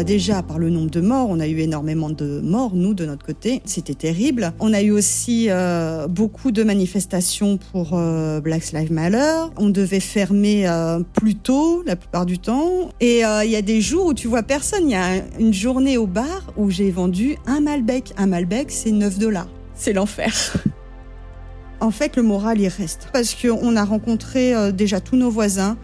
Bah déjà, par le nombre de morts, on a eu énormément de morts, nous, de notre côté. C'était terrible. On a eu aussi euh, beaucoup de manifestations pour euh, Black Lives Matter. On devait fermer euh, plus tôt, la plupart du temps. Et il y a des jours où tu vois personne. Il y a une journée au bar où j'ai vendu un Malbec. Un Malbec, c'est 9 dollars. C'est l'enfer. En fait, le moral, il reste. Parce qu'on a rencontré déjà tous nos voisins.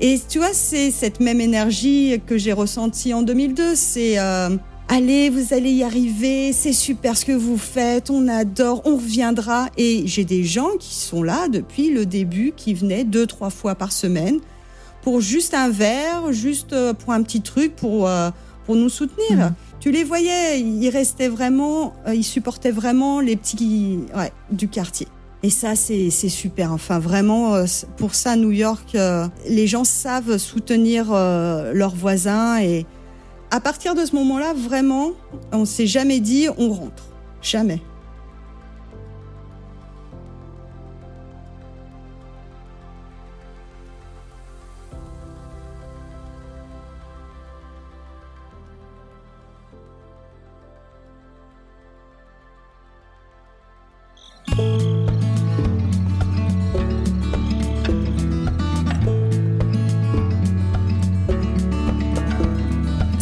Et tu vois, c'est cette même énergie que j'ai ressentie en 2002. C'est euh, allez, vous allez y arriver, c'est super ce que vous faites, on adore, on reviendra. Et j'ai des gens qui sont là depuis le début, qui venaient deux, trois fois par semaine pour juste un verre, juste euh, pour un petit truc, pour, euh, pour nous soutenir. Tu les voyais, ils restaient vraiment, euh, ils supportaient vraiment les petits ouais, du quartier. Et ça, c'est super. Enfin, vraiment, euh, pour ça, New York, euh, les gens savent soutenir euh, leurs voisins. Et à partir de ce moment-là, vraiment, on s'est jamais dit on rentre. Jamais.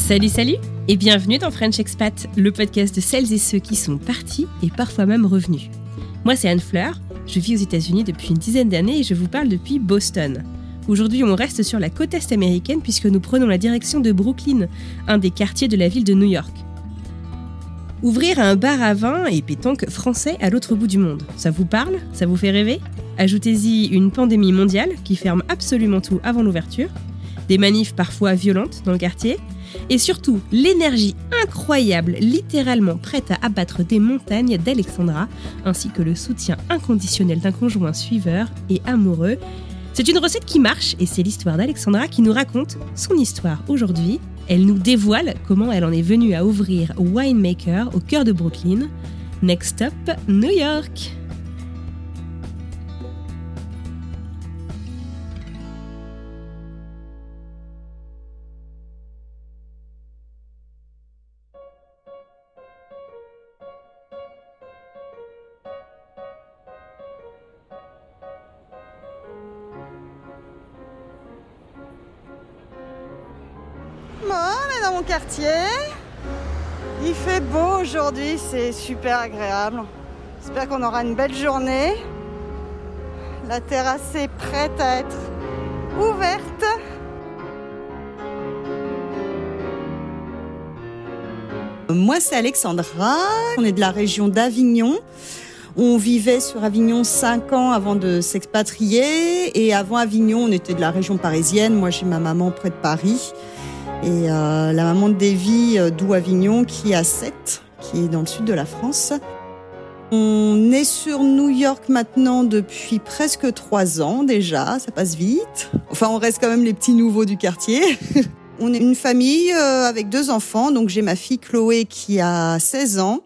Salut, salut et bienvenue dans French Expat, le podcast de celles et ceux qui sont partis et parfois même revenus. Moi, c'est Anne Fleur, je vis aux États-Unis depuis une dizaine d'années et je vous parle depuis Boston. Aujourd'hui, on reste sur la côte est américaine puisque nous prenons la direction de Brooklyn, un des quartiers de la ville de New York. Ouvrir un bar à vin et pétanque français à l'autre bout du monde, ça vous parle? Ça vous fait rêver? Ajoutez-y une pandémie mondiale qui ferme absolument tout avant l'ouverture, des manifs parfois violentes dans le quartier, et surtout l'énergie incroyable, littéralement prête à abattre des montagnes d'Alexandra, ainsi que le soutien inconditionnel d'un conjoint suiveur et amoureux. C'est une recette qui marche et c'est l'histoire d'Alexandra qui nous raconte son histoire aujourd'hui. Elle nous dévoile comment elle en est venue à ouvrir Winemaker au cœur de Brooklyn. Next stop, New York. Aujourd'hui, c'est super agréable. J'espère qu'on aura une belle journée. La terrasse est prête à être ouverte. Moi, c'est Alexandra. On est de la région d'Avignon. On vivait sur Avignon 5 ans avant de s'expatrier. Et avant Avignon, on était de la région parisienne. Moi, j'ai ma maman près de Paris. Et euh, la maman de Davy, euh, d'où Avignon, qui à 7, qui est dans le sud de la France. On est sur New York maintenant depuis presque trois ans déjà, ça passe vite. Enfin, on reste quand même les petits nouveaux du quartier. on est une famille euh, avec deux enfants, donc j'ai ma fille Chloé qui a 16 ans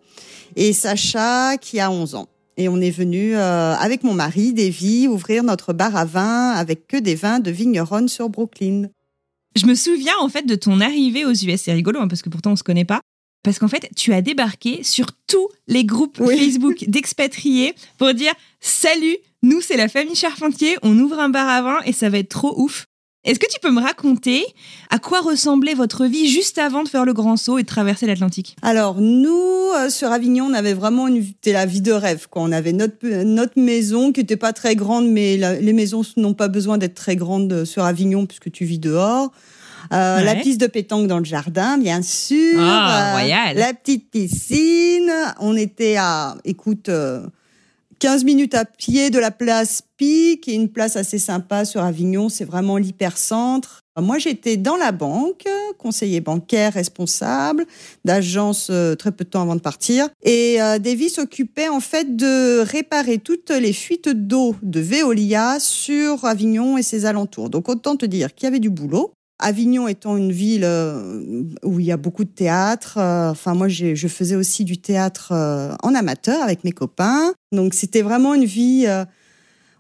et Sacha qui a 11 ans. Et on est venu euh, avec mon mari, Davy, ouvrir notre bar à vin avec que des vins de vigneronne sur Brooklyn. Je me souviens en fait de ton arrivée aux US. C'est rigolo hein, parce que pourtant on se connaît pas. Parce qu'en fait, tu as débarqué sur tous les groupes Facebook d'expatriés pour dire Salut, nous c'est la famille Charpentier, on ouvre un bar à vin et ça va être trop ouf. Est-ce que tu peux me raconter à quoi ressemblait votre vie juste avant de faire le grand saut et de traverser l'Atlantique? Alors nous, euh, sur Avignon, on avait vraiment une, la vie de rêve. Quoi. On avait notre, notre maison qui n'était pas très grande, mais les maisons n'ont pas besoin d'être très grandes sur Avignon puisque tu vis dehors. Euh, La piste de pétanque dans le jardin, bien sûr. Ah, euh, la petite piscine. On était à, écoute, 15 minutes à pied de la place Pic, qui est une place assez sympa sur Avignon. C'est vraiment l'hypercentre. Moi, j'étais dans la banque, conseiller bancaire responsable d'agence euh, très peu de temps avant de partir. Et euh, Davy s'occupait en fait de réparer toutes les fuites d'eau de Veolia sur Avignon et ses alentours. Donc autant te dire qu'il y avait du boulot. Avignon étant une ville euh, où il y a beaucoup de théâtre, euh, enfin moi je faisais aussi du théâtre euh, en amateur avec mes copains, donc c'était vraiment une vie.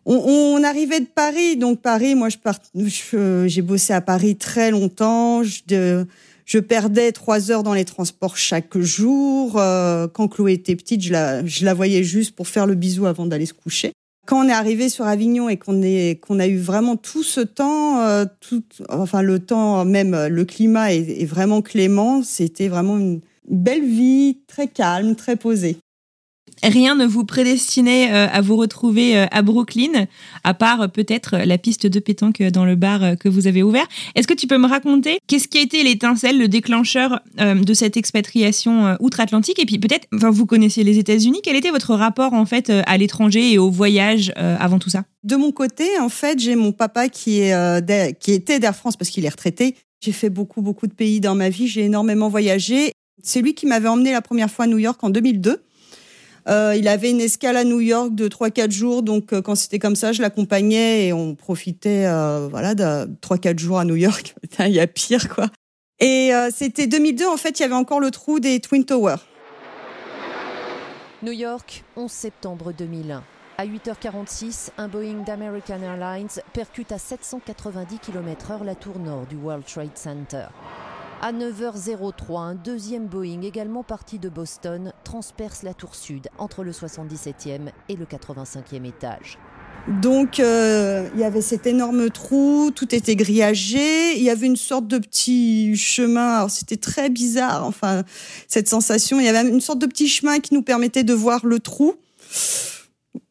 On, arrivait de Paris, donc Paris, moi je j'ai bossé à Paris très longtemps. Je, perdais trois heures dans les transports chaque jour. quand Chloé était petite, je la, je la voyais juste pour faire le bisou avant d'aller se coucher quand on est arrivé sur Avignon et qu'on a eu vraiment tout ce temps, euh, tout, enfin le temps même le climat est vraiment clément, c'était vraiment une belle vie, très calme, très posée rien ne vous prédestinait euh, à vous retrouver euh, à Brooklyn, à part euh, peut-être la piste de pétanque dans le bar que vous avez ouvert. Est-ce que tu peux me raconter qu'est-ce qui a été l'étincelle, le déclencheur de cette expatriation outre-Atlantique? Et puis peut-être, enfin, vous connaissiez les États-Unis, quel était votre rapport en fait à l'étranger et au voyage avant tout ça? De mon côté, en fait, j'ai mon papa qui est qui était d'Air France parce qu'il est retraité. J'ai fait beaucoup beaucoup de pays dans ma vie, j'ai énormément voyagé. C'est lui qui m'avait emmené la première fois à New York en 2002. Euh, il avait une escale à New York de 3-4 jours, donc euh, quand c'était comme ça, je l'accompagnais et on profitait euh, voilà, de 3-4 jours à New York. il y a pire, quoi. Et c'était 2002, en fait, il y avait encore le trou des Twin Towers. New York, 11 septembre 2001. À 8h46, un Boeing d'American Airlines percute à 790 km/h la tour nord du World Trade Center. À 9h03, un deuxième Boeing, également parti de Boston, transperce la tour sud entre le 77e et le 85e étage. Donc euh, il y avait cet énorme trou, tout était grillagé, il y avait une sorte de petit chemin, c'était très bizarre, enfin cette sensation, il y avait une sorte de petit chemin qui nous permettait de voir le trou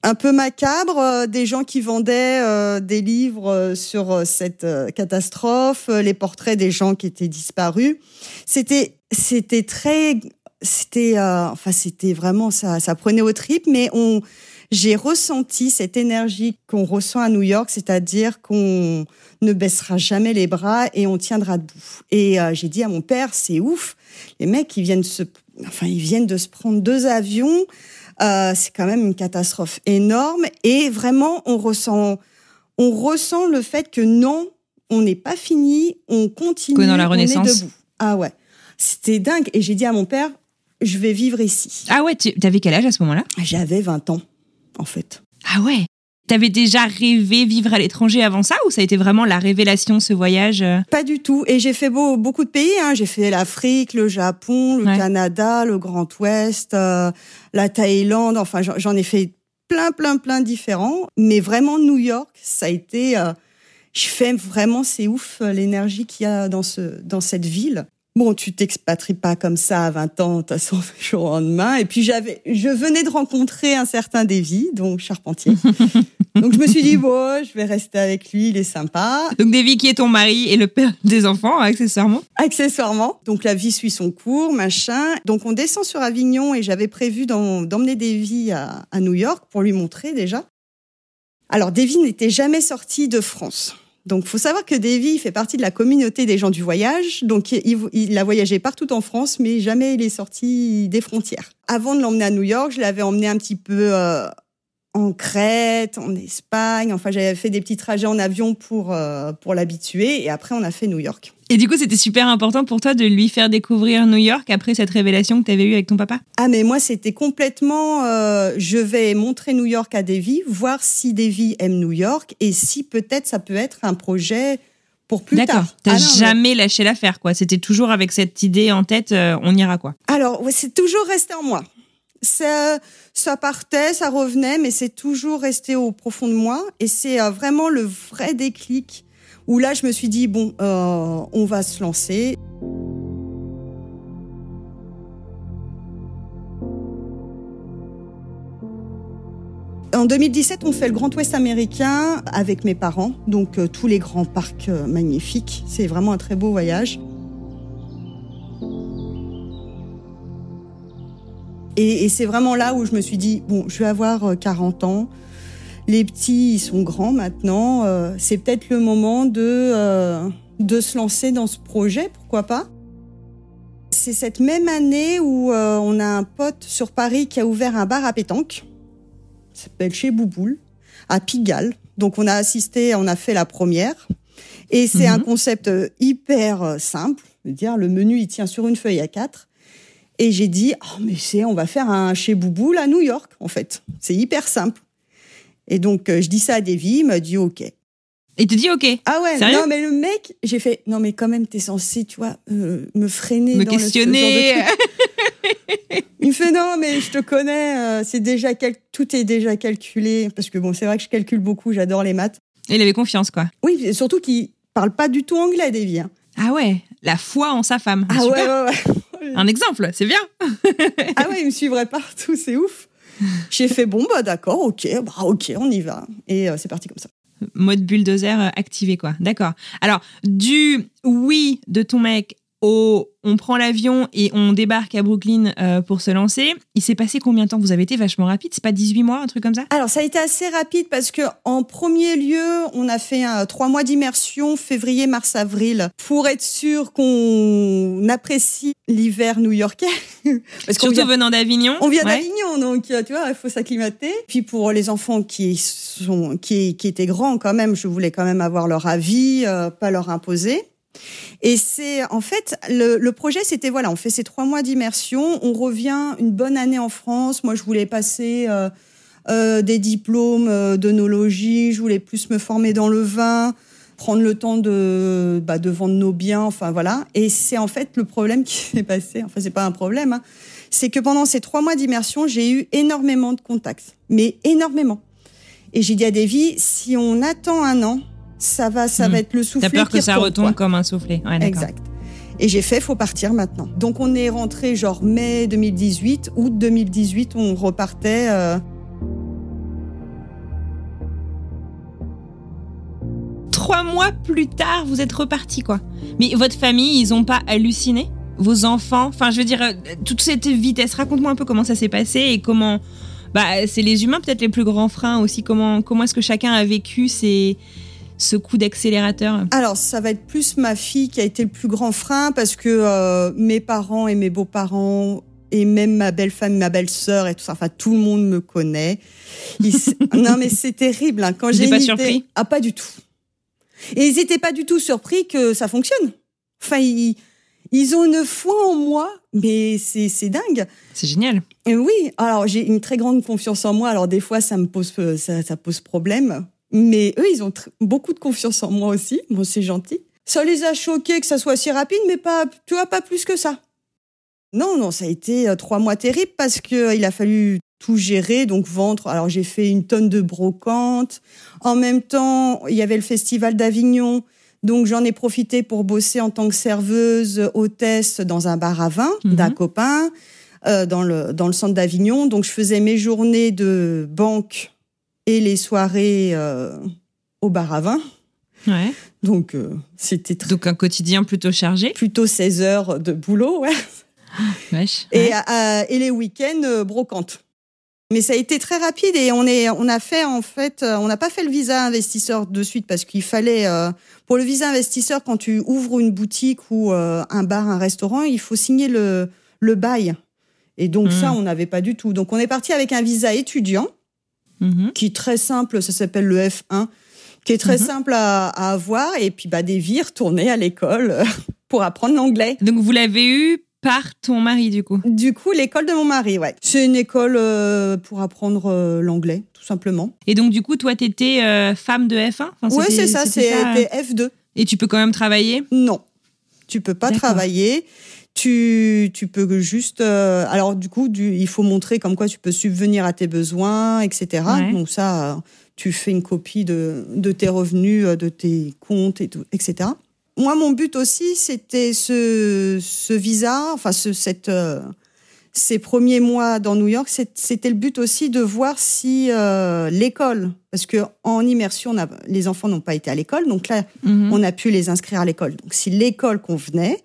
un peu macabre, euh, des gens qui vendaient euh, des livres euh, sur cette catastrophe, les portraits des gens qui étaient disparus. C'était c'était très c'était enfin c'était vraiment ça ça prenait au trip mais on j'ai ressenti cette énergie qu'on ressent à New York, c'est-à-dire qu'on ne baissera jamais les bras et on tiendra debout. Et j'ai dit à mon père, c'est ouf, les mecs ils viennent se enfin ils viennent de se prendre deux avions euh, c'est quand même une catastrophe énorme. Et vraiment, on ressent, on ressent le fait que non, on n'est pas fini, on continue, dans la Renaissance. on est debout. Ah ouais, c'était dingue. Et j'ai dit à mon père, je vais vivre ici. Ah ouais, tu avais quel âge à ce moment-là? J'avais 20 ans, en fait. Ah ouais T'avais déjà rêvé vivre à l'étranger avant ça ou ça a été vraiment la révélation ce voyage euh? Pas du tout. Et j'ai fait beau, beaucoup de pays. Hein. J'ai fait l'Afrique, le Japon, le Canada, le Grand Ouest, euh, la Thaïlande. Enfin, j'en ai fait plein, plein, plein différents. Mais vraiment New York, ça a été. Euh, je fais vraiment, c'est ouf l'énergie qu'il y a dans ce dans cette ville. Bon, tu t'expatries pas comme ça à 20 ans, de toute façon, jour au lendemain. Et puis j'avais, je venais de rencontrer un certain Davy, donc Charpentier. donc je me suis dit, bon, je vais rester avec lui, il est sympa. Donc Davy qui est ton mari et le père des enfants, accessoirement. Accessoirement. Donc la vie suit son cours, machin. Donc on descend sur Avignon et j'avais prévu d'emmener Davy à, à New York pour lui montrer déjà. Alors Davy n'était jamais sorti de France. Donc, faut savoir que Davy fait partie de la communauté des gens du voyage. Donc, il, a voyagé partout en France, mais jamais il est sorti des frontières. Avant de l'emmener à New York, je l'avais emmené un petit peu euh, en Crète, en Espagne. Enfin, j'avais fait des petits trajets en avion pour euh, pour l'habituer. Et après, on a fait New York. Et du coup, c'était super important pour toi de lui faire découvrir New York après cette révélation que tu avais eue avec ton papa? Ah, mais moi, c'était complètement... Euh, je vais montrer New York à Davy, voir si Davy aime New York et si peut-être ça peut être un projet pour plus D'accord. tard. T'as Ah jamais lâché l'affaire, quoi. C'était toujours avec cette idée en tête, euh, on ira, quoi. Alors, ouais, c'est toujours resté en moi. Ça, ça partait, ça revenait, mais c'est toujours resté au profond de moi. Et c'est euh, vraiment le vrai déclic où là, je me suis dit, bon, euh, on va se lancer. En 2017, on fait le Grand Ouest américain avec mes parents, donc euh, tous les grands parcs euh, magnifiques. C'est vraiment un très beau voyage. Et, c'est vraiment là où je me suis dit, bon, je vais avoir euh, 40 ans. Les petits, ils sont grands maintenant. euh, c'est peut-être le moment de, euh, de se lancer dans ce projet, pourquoi pas. C'est cette même année où euh, on a un pote sur Paris qui a ouvert un bar à pétanque. Ça s'appelle chez Bouboule, à Pigalle. Donc on a assisté, on a fait la première. Et c'est un concept euh, hyper simple. Je veux dire, le menu, il tient sur une feuille à quatre. Et j'ai dit, oh, mais c'est, on va faire un chez Bouboule à New York, en fait. C'est hyper simple. Et donc, euh, je dis ça à Davy, il m'a dit, OK. Et te dis, OK, Ah ouais, Sérieux non, mais le mec, j'ai fait, non, mais quand même, t'es censé, tu vois, euh, me freiner. me dans le- questionner. truc. Il me fait, non, mais je te connais, euh, c'est déjà, cal- tout est déjà calculé. Parce que bon, c'est vrai que je calcule beaucoup, j'adore les maths. Il avait confiance, quoi. Oui, et surtout qu'il parle pas du tout anglais, Davy. hein. Ah ouais, la foi en sa femme. Ah Super. ouais, ouais, ouais. Un exemple, c'est bien. Ah ouais, il me suivrait partout, c'est ouf. J'ai fait bon bah d'accord, ok, bah ok, on y va et euh, c'est parti comme ça. Mode bulldozer euh, activé, quoi. D'accord. Alors, du oui de ton mec au on prend l'avion et on débarque à Brooklyn euh, pour se lancer, il s'est passé combien de temps? Vous avez été vachement rapide, c'est pas 18 mois, un truc comme ça? Alors ça a été assez rapide parce que en premier lieu, on a fait trois mois d'immersion, février, mars, avril, pour être sûr qu'on apprécie l'hiver new-yorkais. parce qu'on Surtout vient, venant d'Avignon. on vient Ouais. d'Avignon, donc euh, tu vois, il faut s'acclimater. Puis pour les enfants qui sont qui, qui étaient grands quand même, je voulais quand même avoir leur avis, euh, pas leur imposer. Et c'est en fait le, projet, c'était voilà, on fait ces trois mois d'immersion, on revient une bonne année en France. Moi, je voulais passer euh, euh, des diplômes euh, d'œnologie, je voulais plus me former dans le vin, prendre le temps de bah, vendre nos biens, enfin voilà. Et c'est en fait le problème qui s'est passé. Enfin, c'est pas un problème, hein, c'est que pendant ces trois mois d'immersion, j'ai eu énormément de contacts, mais énormément. Et j'ai dit à Davy, si on attend un an, ça va, ça Hmm. va être le soufflet T'as peur qui que ça retombe, quoi. comme un soufflet. Ouais. Exact. Et j'ai fait, faut partir maintenant. Donc on est rentré genre mai 2018, août 2018, on repartait. euh, Trois mois plus tard, vous êtes reparti, quoi. Mais votre famille, ils ont pas halluciné? Vos enfants? Enfin, je veux dire, euh, toute cette vitesse, raconte-moi un peu comment ça s'est passé et comment. Bah, c'est les humains peut-être les plus grands freins aussi. Comment, comment est-ce que chacun a vécu ces, ce coup d'accélérateur Alors ça va être plus ma fille qui a été le plus grand frein parce que euh, mes parents et mes beaux-parents et même ma belle-femme, ma belle-sœur et tout ça, enfin tout le monde me connaît. Ils non mais c'est terrible hein. quand Ils j'ai pas idée- surpris? Ah pas du tout. Et ils étaient pas du tout surpris que ça fonctionne. Enfin ils, ils ont une foi en moi, mais c'est dingue. C'est génial. Et oui, alors j'ai une très grande confiance en moi. Alors des fois, ça me pose, euh, ça, ça pose problème. Mais eux, ils ont beaucoup de confiance en moi aussi. Bon, c'est gentil. Ça les a choqués que ça soit si rapide, mais pas, tu vois, pas plus que ça. Non, non, ça a été euh, trois mois terribles parce que euh, il a fallu tout gérer, donc vendre. Alors j'ai fait une tonne de brocantes. En même temps, il y avait le festival d'Avignon. Donc j'en ai profité pour bosser en tant que serveuse, hôtesse dans un bar à vin Mhm. d'un copain euh, dans le dans le centre d'Avignon. Donc je faisais mes journées de banque et les soirées au bar à vin. Ouais. Donc euh, c'était tr- Donc un quotidien plutôt chargé. plutôt 16 heures de boulot, ouais. Wesh. Et, Ouais. euh, et les week-ends euh, brocante. Mais ça a été très rapide et on est on a fait en fait euh, on n'a pas fait le visa investisseur de suite parce qu'il fallait pour le visa investisseur quand tu ouvres une boutique ou un bar un restaurant il faut signer le le bail et donc ça on n'avait pas du tout donc on est parti avec un visa étudiant Mhm. qui est très simple ça s'appelle le F1 qui est très Mhm. simple à, à avoir et puis bah des vies retourner à l'école pour apprendre l'anglais Donc vous l'avez eu par ton mari du coup? Du coup, l'école de mon mari, ouais. C'est une école euh, pour apprendre euh, l'anglais, tout simplement. Et donc du coup toi t'étais euh, femme de F1 Enfin, ouais, c'est ça, c'était c'était F2. Et tu peux quand même travailler? Non, tu peux pas travailler. Tu, tu peux juste. Euh, alors, du coup, du, il faut montrer comme quoi tu peux subvenir à tes besoins, etc. Donc, ça, tu fais une copie de, de tes revenus, euh, de tes comptes, et tout, etc. Moi, mon but aussi, c'était ce, ce visa, enfin, ce, cette, euh, ces premiers mois dans New York, c'était le but aussi de voir si l'école, parce que en immersion, on a, les enfants n'ont pas été à l'école, donc là, mhm. on a pu les inscrire à l'école. Donc, si l'école convenait,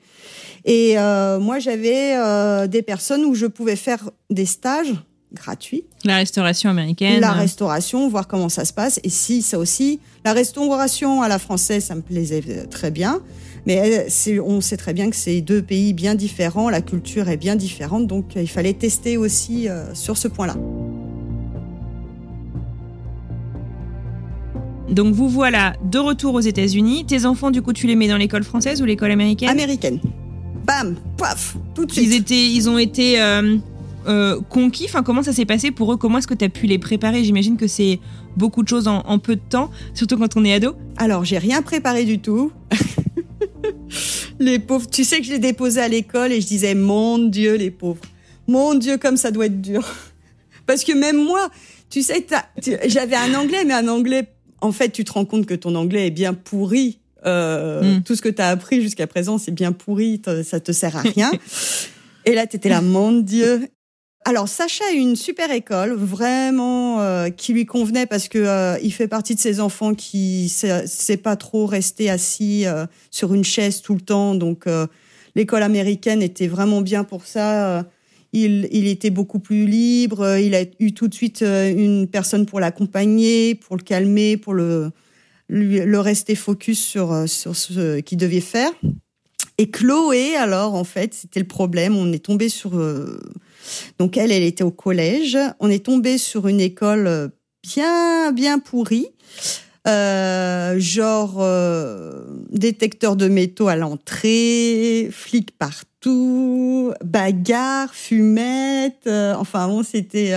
et euh, moi, j'avais euh, des personnes où je pouvais faire des stages gratuits. La restauration américaine. La restauration, voir comment ça se passe. Et si ça aussi, la restauration à la française, ça me plaisait très bien. Mais euh, on sait très bien que c'est deux pays bien différents, la culture est bien différente, donc il fallait tester aussi sur ce point-là. Donc vous voilà de retour aux États-Unis. Tes enfants, du coup, tu les mets dans l'école française ou l'école américaine? Américaine bam, paf, tout de suite. Ils, étaient, ils ont été euh, euh, conquis. Enfin, comment ça s'est passé pour eux? Comment est-ce que tu as pu les préparer? J'imagine que c'est beaucoup de choses en, peu de temps, surtout quand on est ado. Alors, j'ai rien préparé du tout. les pauvres, tu sais que je les déposais à l'école et je disais, mon Dieu, les pauvres. Mon Dieu, comme ça doit être dur. Parce que même moi, tu sais, j'avais un anglais, mais un anglais, en fait, tu te rends compte que ton anglais est bien pourri euh, hmm. Tout ce que tu as appris jusqu'à présent, c'est bien pourri, ça te sert à rien. Et là, tu étais là, mon Dieu. Alors, Sacha a une super école, vraiment, euh, qui lui convenait parce que euh, il fait partie de ces enfants qui sait pas trop rester assis sur une chaise tout le temps. Donc, l'école américaine était vraiment bien pour ça. Il, il, était beaucoup plus libre. Il a eu tout de suite une personne pour l'accompagner, pour le calmer, pour le le rester focus sur, euh, sur ce qu'il devait faire. Et Chloé, alors, en fait, c'était le problème. On est tombé sur. Euh, donc, elle, elle était au collège. On est tombé sur une école euh, bien, bien pourrie. genre détecteur de métaux à l'entrée, flics partout, bagarre, fumette. enfin bon, c'était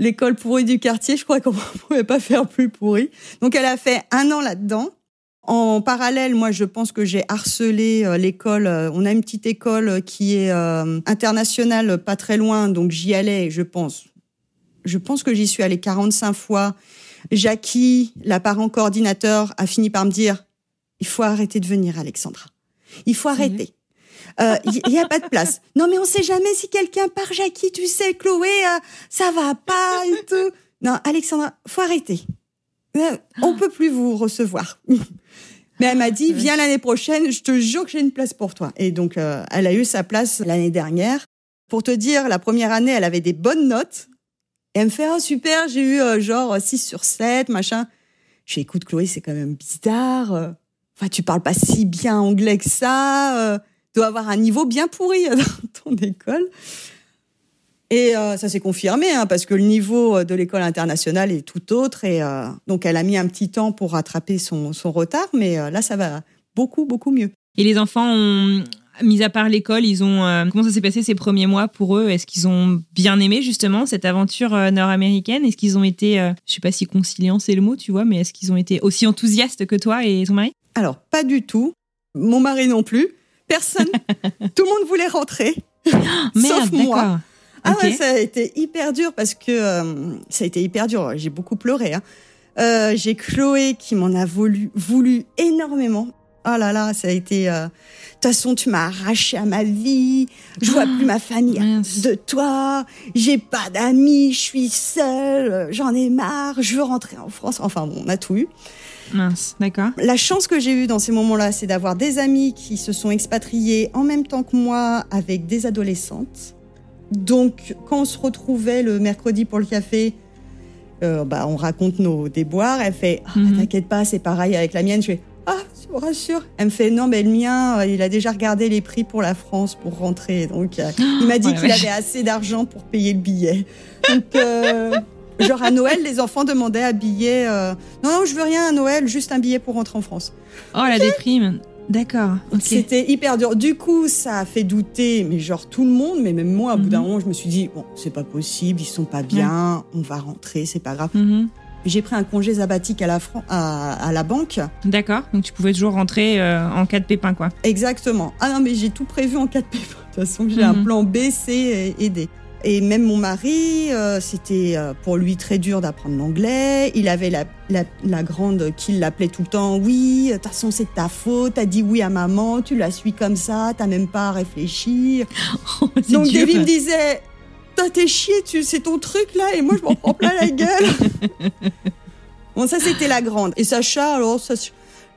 l'école pourrie du quartier. Je crois qu'on ne pouvait pas faire plus pourri. Donc elle a fait un an là-dedans. En parallèle, moi, je pense que j'ai harcelé euh, l'école. Euh, on a une petite école qui est euh, internationale, pas très loin, donc j'y allais. Je pense, je pense que j'y suis allée 45 fois. Jackie, la parent coordinateur, a fini par me dire il faut arrêter de venir, Alexandra. Il faut arrêter. Il euh, n'y a pas de place. Non, mais on sait jamais si quelqu'un part, Jackie, tu sais, Chloé, euh, ça va pas et tout. Non, Alexandra, faut arrêter. Euh, on peut plus vous recevoir. Mais elle m'a dit, viens l'année prochaine, je te jure que j'ai une place pour toi. Et donc, elle a eu sa place l'année dernière. Pour te dire, la première année, elle avait des bonnes notes. Et elle me fait, oh super, j'ai eu genre 6 sur 7, machin. Je fais, écoute, Chloé, c'est quand même bizarre. Enfin, tu parles pas si bien anglais que ça doit avoir un niveau bien pourri dans ton école. Et euh, ça s'est confirmé, hein, parce que le niveau de l'école internationale est tout autre. Et euh, donc, elle a mis un petit temps pour rattraper son, son retard, mais euh, là, ça va beaucoup, beaucoup mieux. Et les enfants ont, mis à part l'école, ils ont comment ça s'est passé ces premiers mois pour eux? Est-ce qu'ils ont bien aimé justement cette aventure nord-américaine? Est-ce qu'ils ont été, je sais pas si conciliant c'est le mot, tu vois, mais est-ce qu'ils ont été aussi enthousiastes que toi et ton mari? Alors, pas du tout. Mon mari non plus. Personne. Tout le monde voulait rentrer. sauf moi. Ah ouais, ça a été hyper dur parce que euh, ça a été hyper dur. J'ai beaucoup pleuré. Hein. Euh, j'ai Chloé qui m'en a voulu, voulu énormément. Oh là là, ça a été. Euh, de toute façon, tu m'as arraché à ma vie. Je vois plus ma famille de toi. J'ai pas d'amis. Je suis seule. J'en ai marre. Je veux rentrer en France. Enfin bon, on a tout eu. Mince, d'accord. La chance que j'ai eue dans ces moments-là, c'est d'avoir des amis qui se sont expatriés en même temps que moi avec des adolescentes. Donc, quand on se retrouvait le mercredi pour le café, euh, bah, on raconte nos déboires. Elle fait ah, mhm. T'inquiète pas, c'est pareil avec la mienne. Je fais Ah, vous rassure. Elle me fait Non, mais le mien, euh, il a déjà regardé les prix pour la France pour rentrer. Donc, euh, il m'a dit qu'il avait assez d'argent pour payer le billet. Donc, Genre à Noël, les enfants demandaient un billet. Euh, non, non, je veux rien à Noël, juste un billet pour rentrer en France. Oh, la déprime. D'accord. C'était hyper dur. Du coup, ça a fait douter, mais genre tout le monde, mais même moi, au bout d'un mhm. moment, je me suis dit, bon, c'est pas possible, ils sont pas bien, on va rentrer, c'est pas grave. Mhm. j'ai pris un congé sabbatique à la, à, la banque. D'accord, donc tu pouvais toujours rentrer euh, en cas de pépin, quoi. Exactement. Ah non, mais j'ai tout prévu en cas de pépin. De toute façon, j'ai un mhm. plan B, C et D. Et même mon mari, euh, c'était euh, pour lui très dur d'apprendre l'anglais. Il avait la, la, la grande qui l'appelait tout le temps. Oui, de toute façon, c'est ta faute. T'as dit oui à maman, tu la suis comme ça, t'as même pas à réfléchir. Oh, Donc David me disait, t'es chié, tu, c'est ton truc là, et moi je m'en prends plein la gueule. bon, ça c'était la grande. Et Sacha, alors, ça,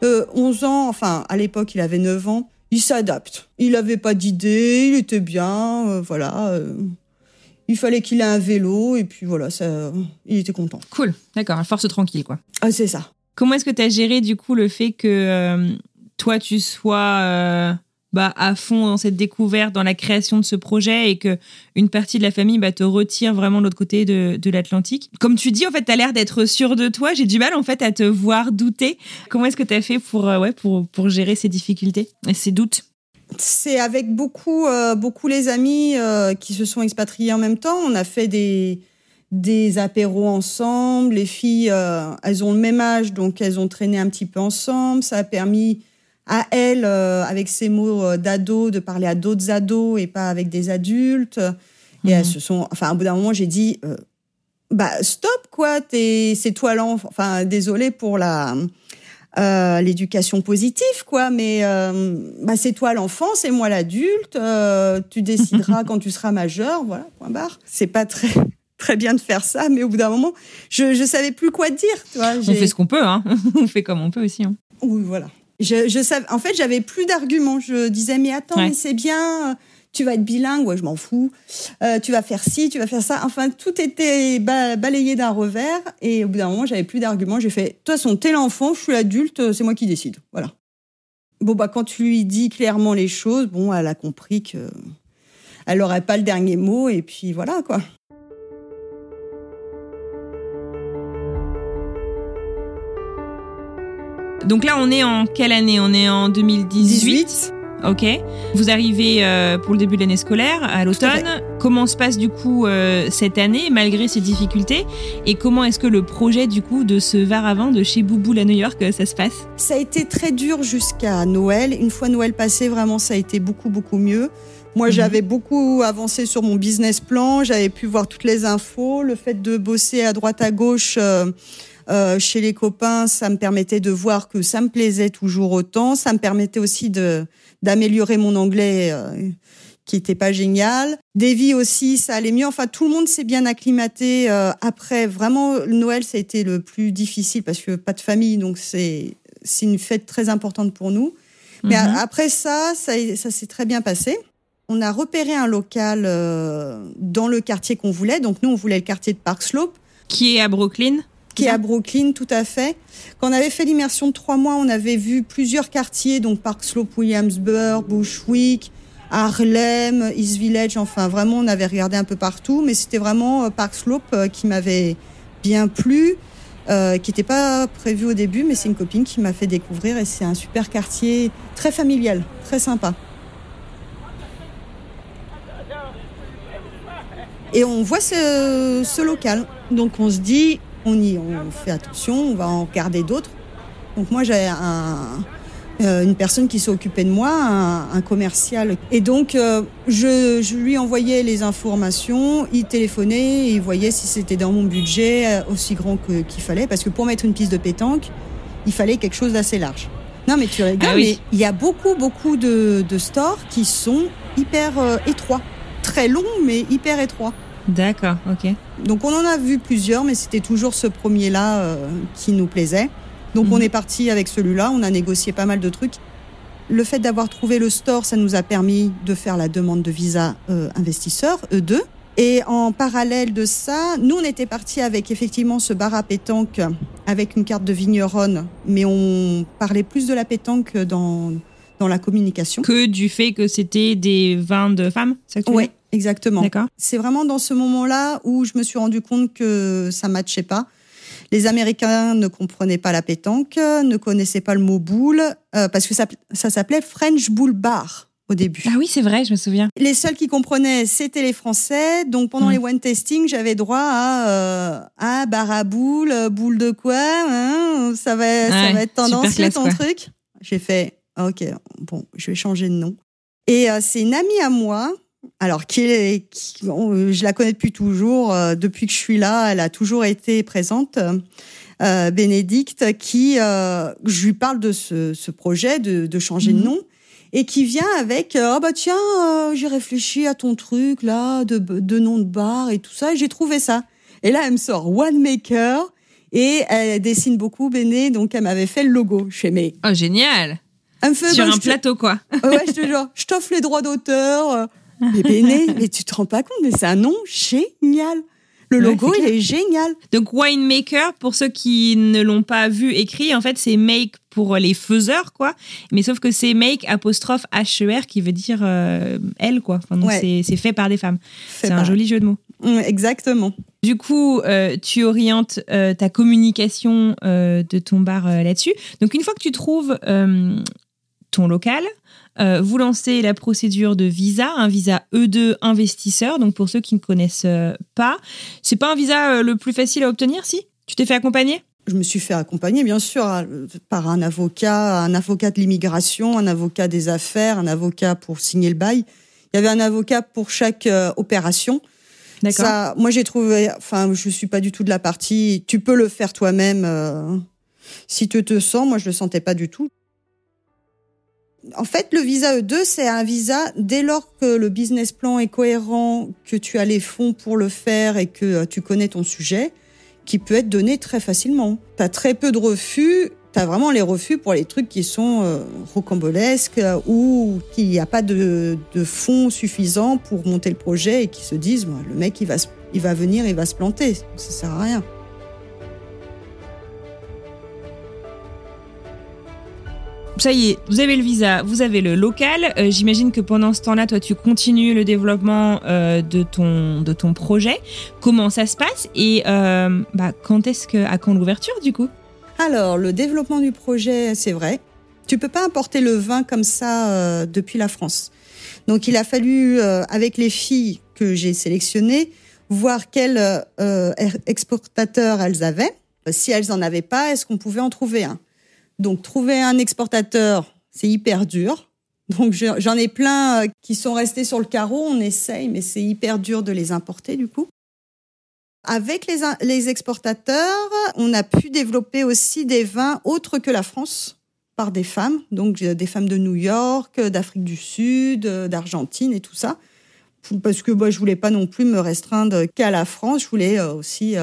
euh, 11 ans, enfin, à l'époque il avait 9 ans, il s'adapte. Il avait pas d'idée, il était bien, euh, voilà. Euh. il fallait qu'il ait un vélo, et puis voilà, ça, il était content. Cool, d'accord, à force tranquille, quoi. Ah, c'est ça. Comment est-ce que tu as géré du coup le fait que euh, toi tu sois bah, à fond dans cette découverte, dans la création de ce projet et que une partie de la famille bah, te retire vraiment de l'autre côté de, de l'Atlantique? Comme tu dis, en fait, tu as l'air d'être sûr de toi. J'ai du mal en fait à te voir douter. Comment est-ce que tu as fait pour, euh, ouais, pour, pour gérer ces difficultés et ces doutes? C'est avec beaucoup, euh, beaucoup les amis euh, qui se sont expatriés en même temps. On a fait des, des apéros ensemble. Les filles, elles ont le même âge, donc elles ont traîné un petit peu ensemble. Ça a permis à elle, euh, avec ses mots euh, d'ado, de parler à d'autres ados et pas avec des adultes. Et elles mhm. se sont, enfin, au bout d'un moment, j'ai dit, euh, bah stop quoi, c'est toi l'enfant. Enfin, désolé pour la l'éducation positive quoi, mais bah c'est toi l'enfant, c'est moi l'adulte. tu décideras quand tu seras majeur, voilà. Point barre. C'est pas très très bien de faire ça, mais au bout d'un moment, je je savais plus quoi dire. Tu vois, on fait ce qu'on peut, hein. on fait comme on peut aussi. Hein. Oui, voilà. Je, je savais, en fait, j'avais plus d'arguments. Je disais, mais attends, mais c'est bien, tu vas être bilingue, ouais, je m'en fous. Euh, tu vas faire ci, tu vas faire ça. Enfin, tout était balayé d'un revers. Et au bout d'un moment, j'avais plus d'arguments. J'ai fait, de toute façon, t'es l'enfant, je suis l'adulte, c'est moi qui décide. Voilà. Bon, bah, quand tu lui dis clairement les choses, bon, elle a compris que elle n'aurait pas le dernier mot. Et puis voilà, quoi. Donc là, on est en quelle année? On est en 2018 Ok. Vous arrivez euh, pour le début de l'année scolaire, à l'automne. Comment se passe du coup euh, cette année, malgré ces difficultés? Et comment est-ce que le projet du coup de ce var à vin de chez Bouboule à New York, euh, ça se passe? Ça a été très dur jusqu'à Noël. Une fois Noël passé, vraiment, ça a été beaucoup, beaucoup mieux. Moi, mhm. j'avais beaucoup avancé sur mon business plan. J'avais pu voir toutes les infos. Le fait de bosser à droite, à gauche... Euh, chez les copains, ça me permettait de voir que ça me plaisait toujours autant. Ça me permettait aussi de d'améliorer mon anglais euh, qui était pas génial. Davy aussi, ça allait mieux. Enfin, tout le monde s'est bien acclimaté. Euh, après, vraiment, Noël, ça a été le plus difficile parce que pas de famille, donc c'est c'est une fête très importante pour nous. Mais mhm. après ça, ça, ça s'est très bien passé. On a repéré un local dans le quartier qu'on voulait. Donc nous, on voulait le quartier de Park Slope. Qui est à Brooklyn qui est à Brooklyn, tout à fait. Quand on avait fait l'immersion de trois mois, on avait vu plusieurs quartiers, donc Park Slope, Williamsburg, Bushwick, Harlem, East Village, enfin vraiment, on avait regardé un peu partout, mais c'était vraiment euh, Park Slope euh, qui m'avait bien plu, euh, qui n'était pas prévu au début, mais c'est une copine qui m'a fait découvrir et c'est un super quartier, très familial, très sympa. Et on voit ce, ce local, donc on se dit, on y on fait attention, on va en regarder d'autres. Donc moi j'ai euh, une personne qui s'occupait de moi, un, commercial. Et donc euh, je, lui envoyais les informations, il téléphonait, et il voyait si c'était dans mon budget euh, aussi grand qu'il fallait, parce que pour mettre une piste de pétanque, il fallait quelque chose d'assez large. Non mais tu rigoles, ah mais il y a beaucoup beaucoup de, de stores qui sont hyper étroits, très longs mais hyper étroits. D'accord, ok. Donc on en a vu plusieurs, mais c'était toujours ce premier-là euh, qui nous plaisait. Donc on mhm. est parti avec celui-là, on a négocié pas mal de trucs. Le fait d'avoir trouvé le store, ça nous a permis de faire la demande de visa euh, investisseur, E2. Et en parallèle de ça, nous, on était parti avec effectivement ce bar à pétanque avec une carte de vigneronne, mais on parlait plus de la pétanque dans, dans la communication. Que du fait que c'était des vins de femmes, Oui, Exactement. C'est vraiment dans ce moment-là où je me suis rendu compte que ça matchait pas. Les Américains ne comprenaient pas la pétanque, ne connaissaient pas le mot boule, euh, parce que ça, ça s'appelait French Bull Bar au début. Ah oui, c'est vrai, je me souviens. Les seuls qui comprenaient, c'était les Français. Donc pendant Mm. les wine testing, j'avais droit à euh, bar à boule, boule de quoi hein, Ça va, ça Ouais, va être tendancieux ton quoi. truc. J'ai fait ok, bon, je vais changer de nom. Et euh, c'est une amie à moi. Alors, qui est, qui- on- je la connais depuis toujours. euh, depuis que je suis là, elle a toujours été présente. Euh, Bénédicte, qui, euh, je lui parle de ce, ce projet de, de changer de Mhm. nom et qui vient avec ah bah tiens j'ai réfléchi à ton truc là de, de nom de bar et tout ça et j'ai trouvé ça et là elle me sort One Maker et elle dessine beaucoup Béné donc elle m'avait fait le logo je fais mais Oh, génial. elle me fait Sur bah, un plateau, quoi. Ouais je te jure je t'offre les droits d'auteur mais Béné mais tu te rends pas compte mais c'est un nom génial le logo il est génial Donc, winemaker, pour ceux qui ne l'ont pas vu écrit, en fait, c'est make pour les faiseurs, quoi. Mais sauf que c'est make apostrophe H-E-R qui veut dire euh, elle, quoi. Enfin, Ouais. c'est- fait par des femmes. C'est un joli jeu de mots. Mm, exactement Du coup, euh, tu orientes euh, ta communication de ton bar là-dessus. Donc, une fois que tu trouves ton local, euh, vous lancez la procédure de visa, un visa E2 investisseur. Donc, pour ceux qui ne connaissent euh, pas, c'est pas un visa euh, le plus facile à obtenir, si? Tu t'es fait accompagner? Je me suis fait accompagner, bien sûr, à- par un avocat, un avocat de l'immigration, un avocat des affaires, un avocat pour signer le bail. Il y avait un avocat pour chaque euh, opération. D'accord. Ça, moi, j'ai trouvé, enfin, je suis pas du tout de la partie. Tu peux le faire toi-même euh, si tu te sens. Moi, je le sentais pas du tout. En fait, le visa E2, c'est un visa dès lors que le business plan est cohérent, que tu as les fonds pour le faire et que euh, tu connais ton sujet, qui peut être donné très facilement. Tu as très peu de refus. Tu as vraiment les refus pour les trucs qui sont euh, rocambolesques euh, ou qu'il n'y a pas de, fonds suffisants pour monter le projet et qui se disent Moi, le mec, il va, il va venir, il va se planter. Ça sert à rien. Ça y est, vous avez le visa, vous avez le local. Euh, J'imagine que pendant ce temps-là, toi, tu continues le développement euh, de, ton, de ton projet. Comment ça se passe Et euh, bah, quand est-ce que, à quand l'ouverture, du coup? Alors, le développement du projet, c'est vrai. Tu peux pas importer le vin comme ça depuis la France. Donc, il a fallu, avec les filles que j'ai sélectionnées, voir quels euh, exportateurs elles avaient. Si elles en avaient pas, est-ce qu'on pouvait en trouver un? Donc, trouver un exportateur, c'est hyper dur. Donc, je- j'en ai plein euh, qui sont restés sur le carreau. On essaye, mais c'est hyper dur de les importer, du coup. Avec les, exportateurs, on a pu développer aussi des vins autres que la France par des femmes, donc euh, des femmes de New York, euh, d'Afrique du Sud, d'Argentine et tout ça. Parce que moi, je voulais pas non plus me restreindre qu'à la France. Je voulais aussi.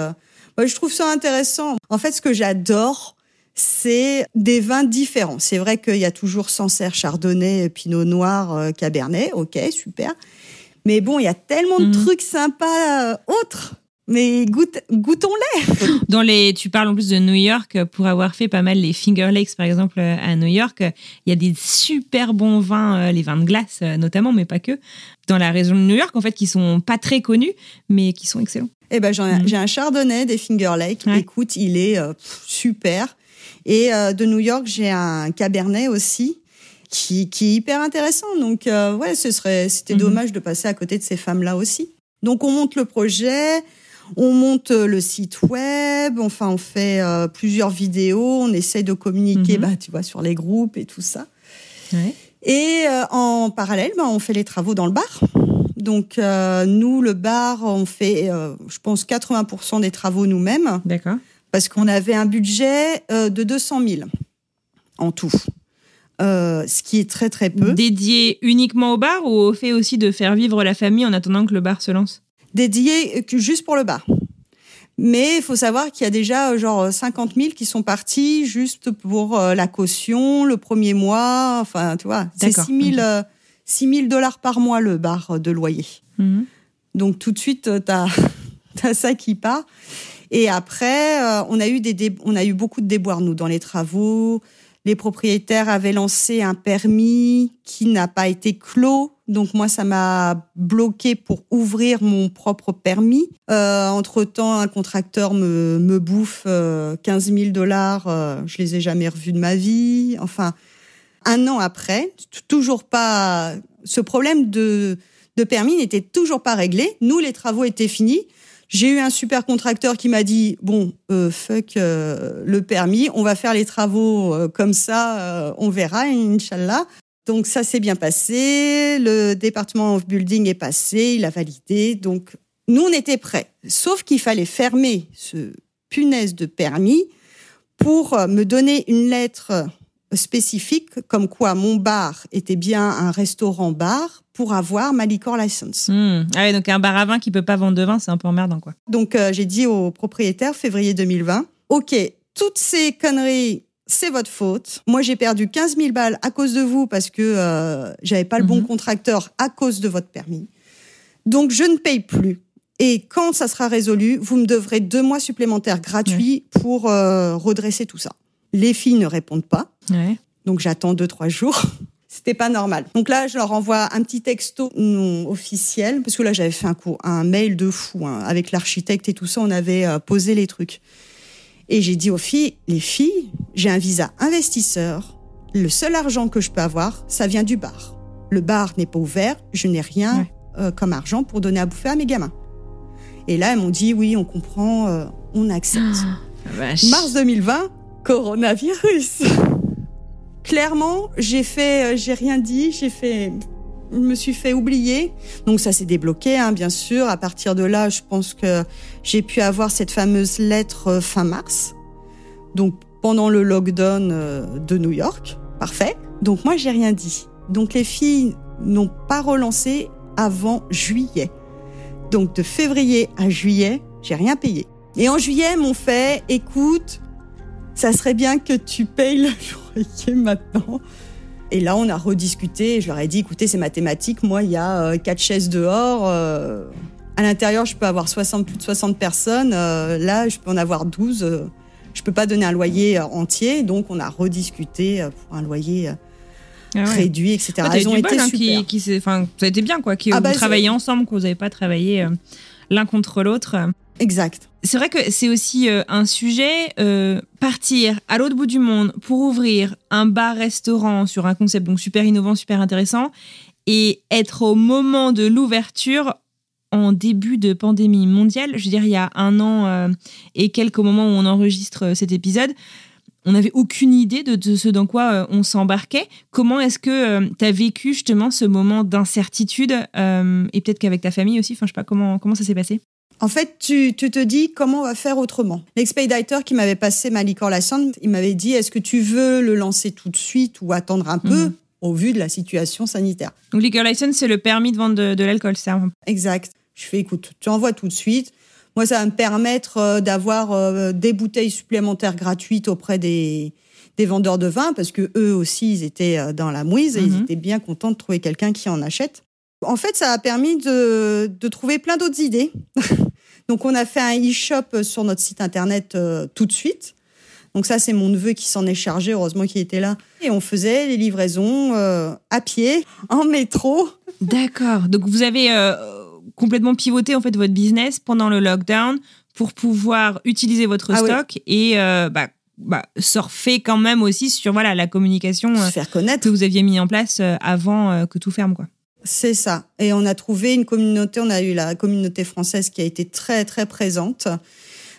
moi, je trouve ça intéressant. En fait, ce que j'adore, c'est des vins différents. C'est vrai qu'il y a toujours Sancerre, Chardonnay, Pinot Noir, euh, Cabernet. Ok, super. Mais bon, il y a tellement de Mhm. trucs sympas euh, autres. Mais goûte, goûtons-les. Dans les, tu parles en plus de New York pour avoir fait pas mal les Finger Lakes par exemple euh, à New York. Il y a des super bons vins, les vins de glace notamment, mais pas que, dans la région de New York en fait, qui sont pas très connus, mais qui sont excellents. Eh ben, Mhm. j'ai un Chardonnay des Finger Lakes. Ouais. Écoute, il est euh, super. Et euh, de New York, j'ai un Cabernet aussi. Qui, qui est hyper intéressant. Donc, euh, ouais, ce serait, c'était Mhm. dommage de passer à côté de ces femmes-là aussi. Donc, on monte le projet, on monte euh, le site web, enfin, on fait euh, plusieurs vidéos, on essaye de communiquer, Mhm. bah, tu vois, sur les groupes et tout ça. Ouais. Et euh, en parallèle, ben, on fait les travaux dans le bar. Donc euh, nous, le bar, on fait, je pense, 80% des travaux nous-mêmes, D'accord. Parce qu'on avait un budget euh, de 200 000 en tout, Euh, ce qui est très très peu. Dédié uniquement au bar ou au fait aussi de faire vivre la famille en attendant que le bar se lance? Dédié juste pour le bar. Mais il faut savoir qu'il y a déjà euh, genre 50 000 qui sont partis juste pour la caution, le premier mois. Enfin, tu vois, c'est D'accord, 6 000, ok. euh, 6 000 dollars par mois le bar de loyer. Mhm. Donc tout de suite, euh, t'as as ça qui part. Et après, euh, on a eu des on a eu beaucoup de déboires nous dans les travaux. Les propriétaires avaient lancé un permis qui n'a pas été clos. Donc moi, ça m'a bloqué pour ouvrir mon propre permis. Euh, entre temps, un contracteur me, me bouffe euh, 15 000 dollars. Euh, je les ai jamais revus de ma vie. Enfin, Un an après, toujours pas, ce problème de, de permis n'était toujours pas réglé. Nous, les travaux étaient finis. J'ai eu un super contracteur qui m'a dit bon euh, fuck euh, le permis, on va faire les travaux euh, comme ça, on verra, inshallah. Donc ça s'est bien passé, le département of building est passé, il a validé. Donc nous on était prêts, sauf qu'il fallait fermer ce punaise de permis pour me donner une lettre spécifique comme quoi mon bar était bien un restaurant bar pour avoir ma liquor license. Hmm. Ah donc un bar à vin qui peut pas vendre de vin, c'est un peu emmerdant quoi. Donc euh, j'ai dit au propriétaire février 2020, OK, toutes ces conneries c'est votre faute. Moi, j'ai perdu 15 000 balles à cause de vous parce que euh, j'avais pas le bon mhm. contracteur à cause de votre permis. Donc, je ne paye plus. Et quand ça sera résolu, vous me devrez deux mois supplémentaires gratuits pour euh, redresser tout ça. Les filles ne répondent pas. Donc j'attends deux, trois jours. C'était pas normal. Donc là, je leur envoie un petit texto non officiel, parce que là, j'avais fait un mail de fou hein, avec l'architecte et tout ça. On avait euh, posé les trucs. Et j'ai dit aux filles, les filles, j'ai un visa investisseur. Le seul argent que je peux avoir, ça vient du bar. Le bar n'est pas ouvert. Je n'ai rien euh, comme argent pour donner à bouffer à mes gamins. Et là, elles m'ont dit, oui, on comprend, euh, on accepte. Ah, Mars 2020, coronavirus. Clairement, j'ai fait, euh, j'ai rien dit, j'ai fait, je me suis fait oublier. Donc ça s'est débloqué, hein, bien sûr. À partir de là, je pense que j'ai pu avoir cette fameuse lettre euh, fin mars. Donc pendant le lockdown euh, de New York, parfait. Donc moi, j'ai rien dit. Donc les filles n'ont pas relancé avant juillet. Donc de février à juillet, j'ai rien payé. Et en juillet, m'ont fait, écoute, ça serait bien que tu payes le loyer maintenant. Et là, on a rediscuté. je leur ai dit, écoutez, c'est mathématique. Moi, il y a euh, quatre chaises dehors. Euh, à l'intérieur, je peux avoir 60, plus de 60 personnes. Euh, là, je peux en avoir 12. je peux pas donner un loyer entier. Donc, on a rediscuté pour un loyer ah réduit, etc. Ils ont été hein, super. Qui, ça a été bien, quoi. Que ah vous bah, travaillez ensemble, que vous n'avez pas travaillé l'un contre l'autre. Exact. C'est vrai que c'est aussi euh, un sujet, euh, partir à l'autre bout du monde pour ouvrir un bar-restaurant sur un concept donc super innovant, super intéressant, et être au moment de l'ouverture en début de pandémie mondiale, je veux dire il y a un an euh, et quelques moments où on enregistre cet épisode, on n'avait aucune idée de, ce dans quoi on s'embarquait. Comment est-ce que tu as vécu justement ce moment d'incertitude et peut-être qu'avec ta famille aussi, enfin je sais pas comment, comment ça s'est passé? En fait, tu, te dis comment on va faire autrement? L'expediter qui m'avait passé ma liquor license, il m'avait dit est-ce que tu veux le lancer tout de suite ou attendre un peu mhm. au vu de la situation sanitaire? Donc liquor license, c'est le permis de vendre de, l'alcool, c'est Exact. Je fais écoute, tu envoies tout de suite. Moi, ça va me permettre euh, d'avoir euh, des bouteilles supplémentaires gratuites auprès des, des vendeurs de vin parce que eux aussi, ils étaient euh, dans la mouise et ils mhm. étaient bien contents de trouver quelqu'un qui en achète. En fait, ça a permis de, de trouver plein d'autres idées. Donc, on a fait un e-shop sur notre site internet euh, tout de suite. Donc ça, c'est mon neveu qui s'en est chargé, heureusement qu'il était là. Et on faisait les livraisons euh, à pied, en métro. D'accord. Donc vous avez euh, complètement pivoté en fait votre business pendant le lockdown pour pouvoir utiliser votre ah stock et bah, bah, surfer quand même aussi sur voilà la communication faire connaître que vous aviez mis en place avant que tout ferme quoi. C'est ça. Et on a trouvé une communauté, on a eu la communauté française qui a été très, très présente.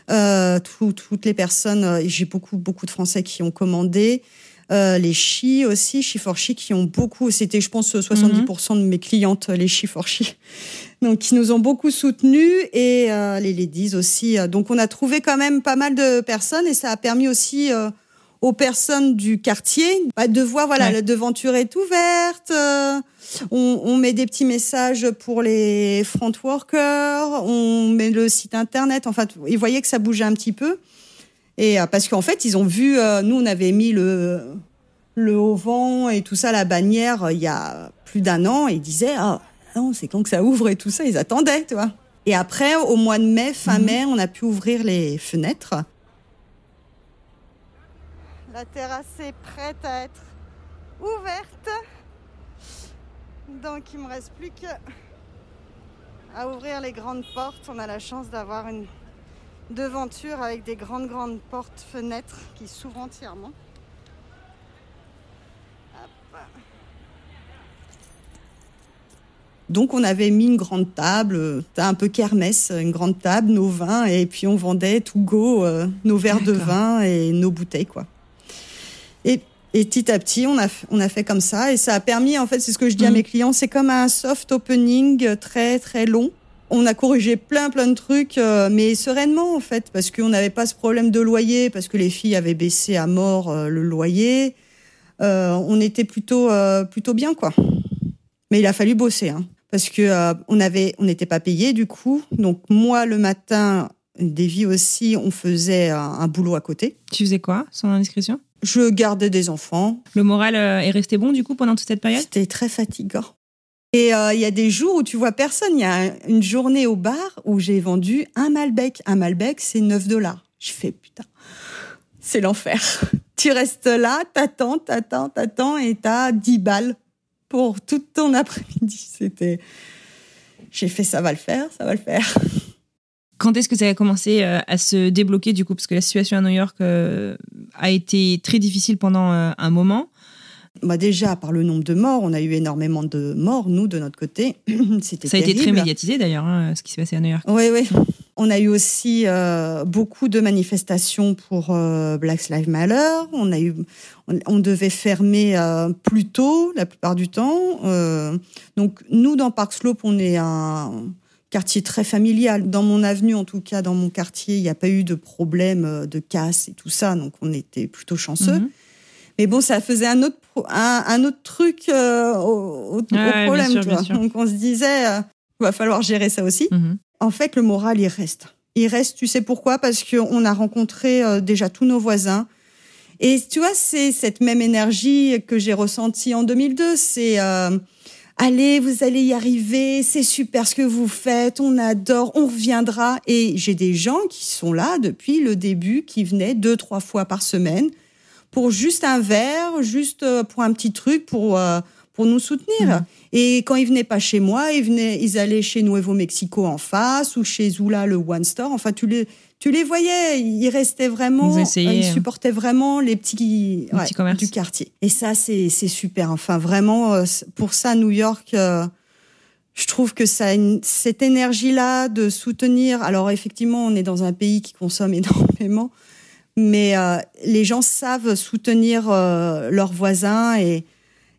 Euh, toutes les personnes, euh, j'ai beaucoup, beaucoup de Français qui ont commandé. Euh, les chi aussi, chi for chi, qui ont beaucoup, c'était je pense 70% de mes clientes, les chi for chi, donc qui nous ont beaucoup soutenus et les ladies aussi. Donc on a trouvé quand même pas mal de personnes et ça a permis aussi aux personnes du quartier bah, de voir voilà la devanture est ouverte euh, on, met des petits messages pour les front workers on met le site internet enfin ils voyaient que ça bougeait un petit peu. Et euh, parce qu'en fait ils ont vu euh, nous on avait mis le le haut vent et tout ça la bannière il y a plus d'un an et ils disaient ah non c'est quand que ça ouvre et tout ça ils attendaient tu vois. Et après au mois de mai fin mhm. mai on a pu ouvrir les fenêtres la terrasse est prête à être ouverte. Donc il me reste plus que à ouvrir les grandes portes. On a la chance d'avoir une devanture avec des grandes grandes portes fenêtres qui s'ouvrent entièrement. Donc on avait mis une grande table, euh, un peu kermesse, une grande table, nos vins, et puis on vendait tout go euh, nos verres de vin et nos bouteilles, quoi. Et, et petit à petit, on a, on a fait comme ça, et ça a permis, en fait, c'est ce que je dis à mmh. mes clients, c'est comme un soft opening très très long on a corrigé plein plein de trucs, euh, mais sereinement en fait, parce qu'on n'avait pas ce problème de loyer, parce que les filles avaient baissé à mort euh, le loyer. Euh, on était plutôt plutôt bien quoi. Mais il a fallu bosser, hein, parce que on avait, on n'était pas payé du coup. Donc moi le matin, Davy aussi, on faisait un, boulot à côté. Tu faisais quoi, sans indiscrétion? Je gardais des enfants. Le moral est resté bon du coup pendant toute cette période? C'était très fatigant. Et euh, il y a des jours où tu vois personne. Il y a une journée au bar où j'ai vendu un Malbec. Un Malbec, c'est 9 dollars. Je fais putain, c'est l'enfer. tu restes là, t'attends, t'attends, t'attends et t'as 10 balles pour tout ton après-midi. C'était, j'ai fait ça va le faire, ça va le faire. Quand est-ce que ça a commencé euh, à se débloquer du coup? Parce que la situation à New York euh, a été très difficile pendant un moment. Bah déjà, par le nombre de morts, on a eu énormément de morts, nous, de notre côté. C'était Ça a été très médiatisé d'ailleurs, hein, ce qui s'est passé à New York. Oui, oui. On a eu aussi euh, beaucoup de manifestations pour euh, Black Lives Matter. On a eu, on, devait fermer euh, plus tôt la plupart du temps. donc nous, dans Park Slope, on est un quartier très familial. Dans mon avenue, en tout cas, dans mon quartier, il n'y a pas eu de problème de casse et tout ça, donc on était plutôt chanceux. Mhm. Mais bon, ça faisait un autre, un, autre truc euh, au, problème. Donc on se disait, il euh, va falloir gérer ça aussi. Mhm. En fait, le moral, il reste. Il reste, tu sais pourquoi? Parce qu'on a rencontré euh, déjà tous nos voisins. Et tu vois, c'est cette même énergie que j'ai ressentie en 2002. C'est allez, vous allez y arriver, c'est super ce que vous faites, on adore, on reviendra. Et j'ai des gens qui sont là depuis le début, qui venaient deux, trois fois par semaine pour juste un verre, juste euh, pour un petit truc, pour euh, pour nous soutenir. Mhm. Et quand ils venaient pas chez moi, ils venaient, ils allaient chez Nuevo Mexico en face ou chez Zula le One Store. Enfin, tu les tu les voyais, ils restaient vraiment, ils, hein. supportaient vraiment les petits, ouais, du quartier. Et ça, c'est c'est super. Enfin, vraiment, euh, pour ça, New York. je trouve que ça, cette énergie-là de soutenir. Alors effectivement, on est dans un pays qui consomme énormément, mais euh, les gens savent soutenir euh, leurs voisins et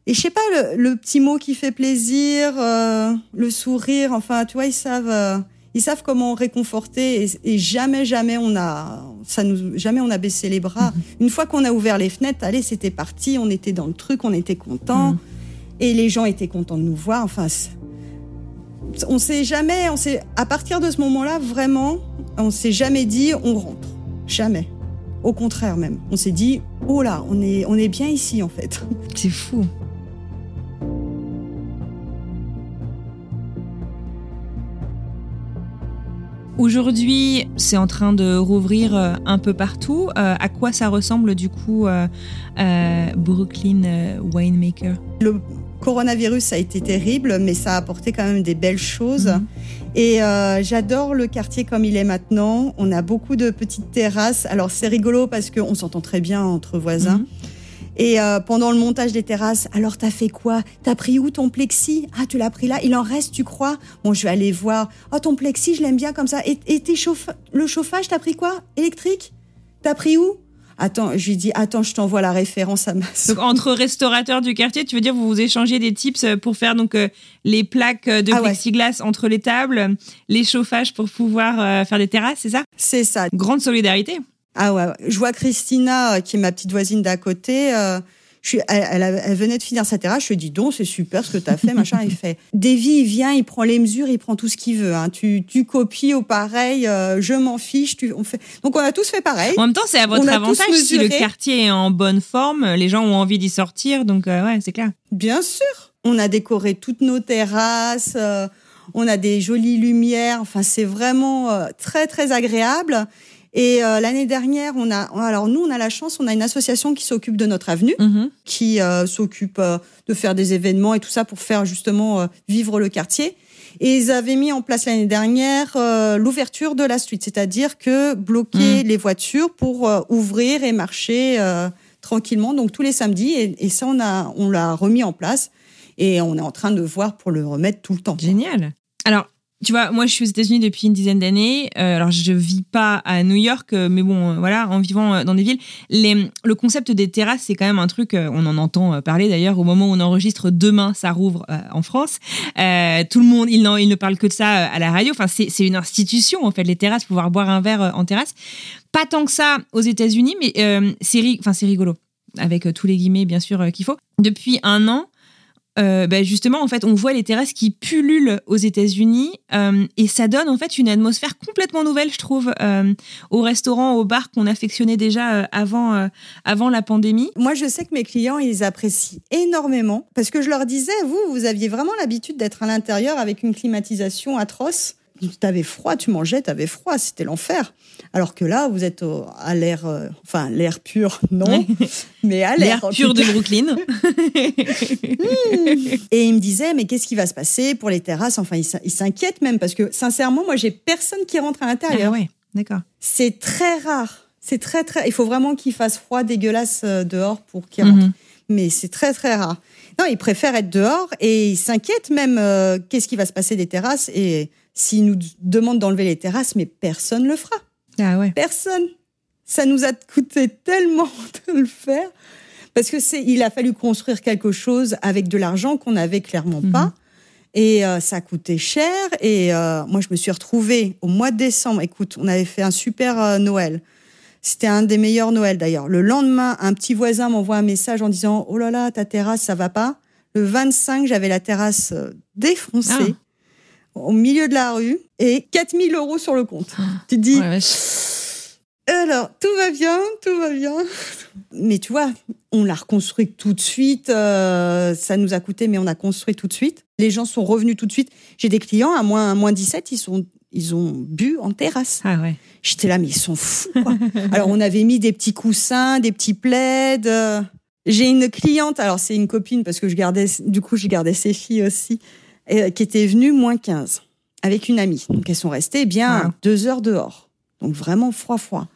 et je sais pas le, petit mot qui fait plaisir, euh, le sourire, enfin tu vois ils savent ils savent comment réconforter et, jamais jamais on a ça nous jamais on a baissé les bras. Mhm. Une fois qu'on a ouvert les fenêtres, allez c'était parti, on était dans le truc, on était content mhm. et les gens étaient contents de nous voir. Enfin on s'est jamais on s'est à partir de ce moment-là vraiment on s'est jamais dit on rentre jamais. Au contraire même, on s'est dit oh là, on est on est bien ici en fait. C'est fou. Aujourd'hui, c'est en train de rouvrir euh, un peu partout. Euh, à quoi ça ressemble du coup euh, Brooklyn Winemaker? Le coronavirus a été terrible, mais ça a apporté quand même des belles choses. Mhm. Et euh, j'adore le quartier comme il est maintenant. On a beaucoup de petites terrasses. Alors c'est rigolo parce qu'on s'entend très bien entre voisins. Mhm. Et euh, pendant le montage des terrasses, alors t'as fait quoi? T'as pris où ton plexi? Ah, tu l'as pris là? Il en reste, tu crois? Bon, je vais aller voir. Oh, ton plexi, je l'aime bien comme ça. Et, et tes le chauffage, t'as pris quoi? Électrique? T'as pris où? Attends, je lui dis, attends, je t'envoie la référence à ma Donc, entre restaurateurs du quartier, tu veux dire, vous vous échangez des tips pour faire donc euh, les plaques de ah plexiglas entre les tables, les chauffages pour pouvoir euh, faire des terrasses, c'est ça? C'est ça. Grande solidarité. Ah ouais, je vois Christina, euh, qui est ma petite voisine d'à côté, je elle, elle, venait de finir sa terrasse. Je lui ai dit, donc, c'est super ce que tu as fait, machin. Il fait, Davy, il vient, il prend les mesures, il prend tout ce qu'il veut. Hein. Tu, tu copies au pareil, euh, je m'en fiche. Tu, on fait... Donc, on a tous fait pareil. En même temps, c'est à votre avantage. Si le quartier est en bonne forme, les gens ont envie d'y sortir. Donc, euh, ouais, c'est clair. Bien sûr. On a décoré toutes nos terrasses. Euh, on a des jolies lumières. Enfin, c'est vraiment très, très agréable. Et euh, l'année dernière, on a, alors nous, on a la chance, on a une association qui s'occupe de notre avenue, mhm. qui euh, s'occupe euh, de faire des événements et tout ça pour faire justement vivre le quartier. Et ils avaient mis en place l'année dernière l'ouverture de la suite, c'est-à-dire que bloquer mhm. les voitures pour ouvrir et marcher tranquillement, donc tous les samedis. Et, et ça, on a, on l'a remis en place. Et on est en train de voir pour le remettre tout le temps. Génial. Alors, tu vois, moi, je suis aux États-Unis depuis une dizaine d'années. Euh, alors, je vis pas à New York, euh, mais bon, euh, voilà, en vivant dans des villes, les, le concept des terrasses, c'est quand même un truc. on en entend parler d'ailleurs au moment où on enregistre. Demain, ça rouvre en France. Tout le monde, il, ne parle que de ça à la radio. Enfin, c'est une institution en fait, les terrasses, pouvoir boire un verre en terrasse. Pas tant que ça aux États-Unis, mais c'est rigolo avec tous les guillemets bien sûr qu'il faut. Depuis un an. Euh, bah, justement, en fait, on voit les terrasses qui pullulent aux États-Unis euh, et ça donne en fait une atmosphère complètement nouvelle, je trouve, euh, aux restaurants, aux bars qu'on affectionnait déjà euh, avant, euh, avant la pandémie. Moi, je sais que mes clients, ils apprécient énormément parce que je leur disais, vous, vous aviez vraiment l'habitude d'être à l'intérieur avec une climatisation atroce. T'avais froid, tu mangeais, t'avais froid, c'était l'enfer. Alors que là, vous êtes au- à l'air, euh, enfin l'air pur, non, mais à l'air L'air pur de. Brooklyn. Et il me disait, mais qu'est-ce qui va se passer pour les terrasses? Enfin, il s'in- il s'inquiète même parce que sincèrement, moi, j'ai personne qui rentre à ah l'intérieur. ouais, d'accord. C'est très rare. C'est très très. Il faut vraiment qu'il fasse froid, dégueulasse euh, dehors pour qu'il rentre. Mhm. Mais c'est très très rare. Non, il préfère être dehors et il s'inquiète même. euh, Qu'est-ce qui va se passer des terrasses Et s'il nous demande d'enlever les terrasses, mais personne le fera. Ah ouais. Personne. Ça nous a coûté tellement de le faire parce que c'est. Il a fallu construire quelque chose avec de l'argent qu'on n'avait clairement Mhm. pas. Et euh, ça a coûté cher. Et euh, moi, je me suis retrouvée au mois de décembre. Écoute, on avait fait un super euh, Noël. C'était un des meilleurs Noël d'ailleurs. Le lendemain, un petit voisin m'envoie un message en disant Oh là là, ta terrasse, ça va pas. Le 25, j'avais la terrasse euh, défoncée au milieu de la rue et 4000 euros sur le compte. Tu te dis Ouais, alors, tout va bien, tout va bien. Mais tu vois, on l'a reconstruit tout de suite. euh, ça nous a coûté, mais on a construit tout de suite. Les gens sont revenus tout de suite. J'ai des clients à moins, à moins 17, ils, sont, ils ont bu en terrasse. Ah ouais. J'étais là, mais ils sont fous. Quoi. alors, on avait mis des petits coussins, des petits plaids. euh. J'ai une cliente, alors c'est une copine, parce que je gardais, du coup, je gardais ses filles aussi, euh, qui était venue moins 15 avec une amie. Donc, elles sont restées bien Wow. deux heures dehors. Donc, vraiment froid, froid.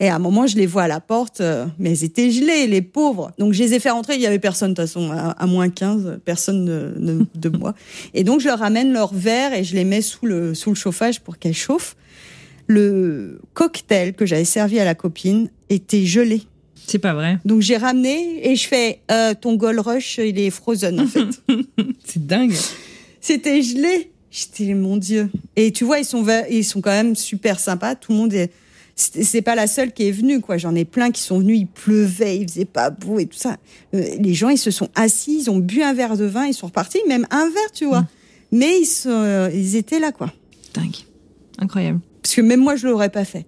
Et à un moment, je les vois à la porte, euh, mais elles étaient gelées, les pauvres. Donc, je les ai fait rentrer. Il y avait personne, de toute façon, à, à moins 15, personne de, de, de moi. Et donc, je leur amène leur verre et je les mets sous le, sous le chauffage pour qu'elles chauffent. Le cocktail que j'avais servi à la copine était gelé. C'est pas vrai. Donc, j'ai ramené et je fais, euh, ton Gold Rush, il est frozen, en fait. C'est dingue. C'était gelé. J'étais, mon Dieu. Et tu vois, ils sont, ils sont quand même super sympas. Tout le monde est. C'est pas la seule qui est venue, quoi. J'en ai plein qui sont venus. Il pleuvait, il faisait pas beau et tout ça. Euh, Les gens, ils se sont assis, ils ont bu un verre de vin, ils sont repartis, même un verre, tu vois. Mais ils, sont, euh, ils étaient là, quoi. Dingue. Incroyable. Parce que même moi, je l'aurais pas fait.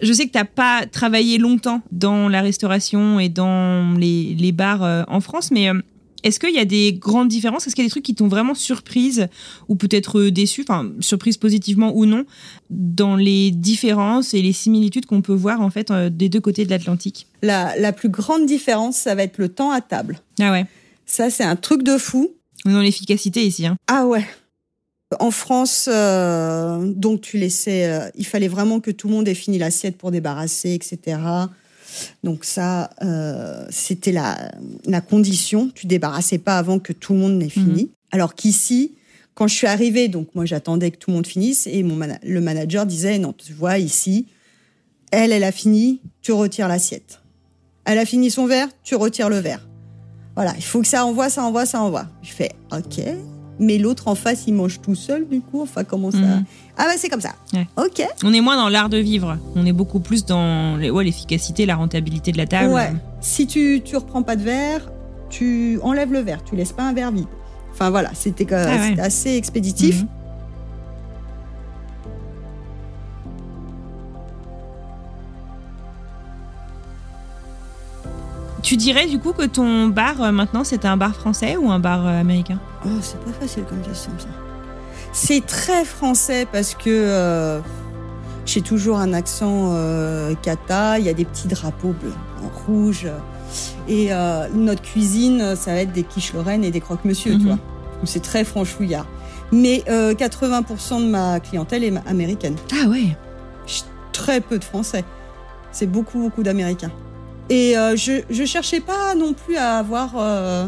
Je sais que t'as pas travaillé longtemps dans la restauration et dans les, les bars euh, en France, mais est-ce qu'il y a des grandes différences? Est-ce qu'il y a des trucs qui t'ont vraiment surprise ou peut-être euh, déçu, enfin surprise positivement ou non, dans les différences et les similitudes qu'on peut voir en fait euh, des deux côtés de l'Atlantique? La, la plus grande différence, ça va être le temps à table. Ah ouais, Ça, c'est un truc de fou. on l'efficacité ici. Hein. Ah ouais. En France, euh, donc tu laissais, euh, il fallait vraiment que tout le monde ait fini l'assiette pour débarrasser, etc. Donc ça, euh, c'était la, la condition. Tu débarrassais pas avant que tout le monde n'ait fini. Alors qu'ici, quand je suis arrivée, donc moi j'attendais que tout le monde finisse et mon le manager disait non, tu vois ici, elle, elle a fini, tu retires l'assiette. Elle a fini son verre, tu retires le verre. Voilà, il faut que ça envoie, ça envoie, ça envoie. Je fais OK, mais l'autre en face, il mange tout seul du coup. Enfin, comment ça Mhm. Ah bah c'est comme ça. Ouais. OK. On est moins dans l'art de vivre, on est beaucoup plus dans ouais, l'efficacité, la rentabilité de la table. Ouais. Si tu tu reprends pas de verre, tu enlèves le verre, tu laisses pas un verre vide. Enfin voilà, c'était Ah ouais. assez expéditif. Mhm. Tu dirais du coup que ton bar euh, maintenant c'est un bar français ou un bar euh, américain? Oh, c'est pas facile comme question ça. C'est très français parce que euh, j'ai toujours un accent cata, il y a des petits drapeaux bleus, en rouge. Et notre cuisine, ça va être des quiches Lorraine et des croque-monsieur, tu Mhm. vois. Donc, C'est très franchouillard. Mais euh, 80% de ma clientèle est américaine. Ah ouais. Très peu de Français. C'est beaucoup, beaucoup d'Américains. Et euh, je, je cherchais pas non plus à avoir euh,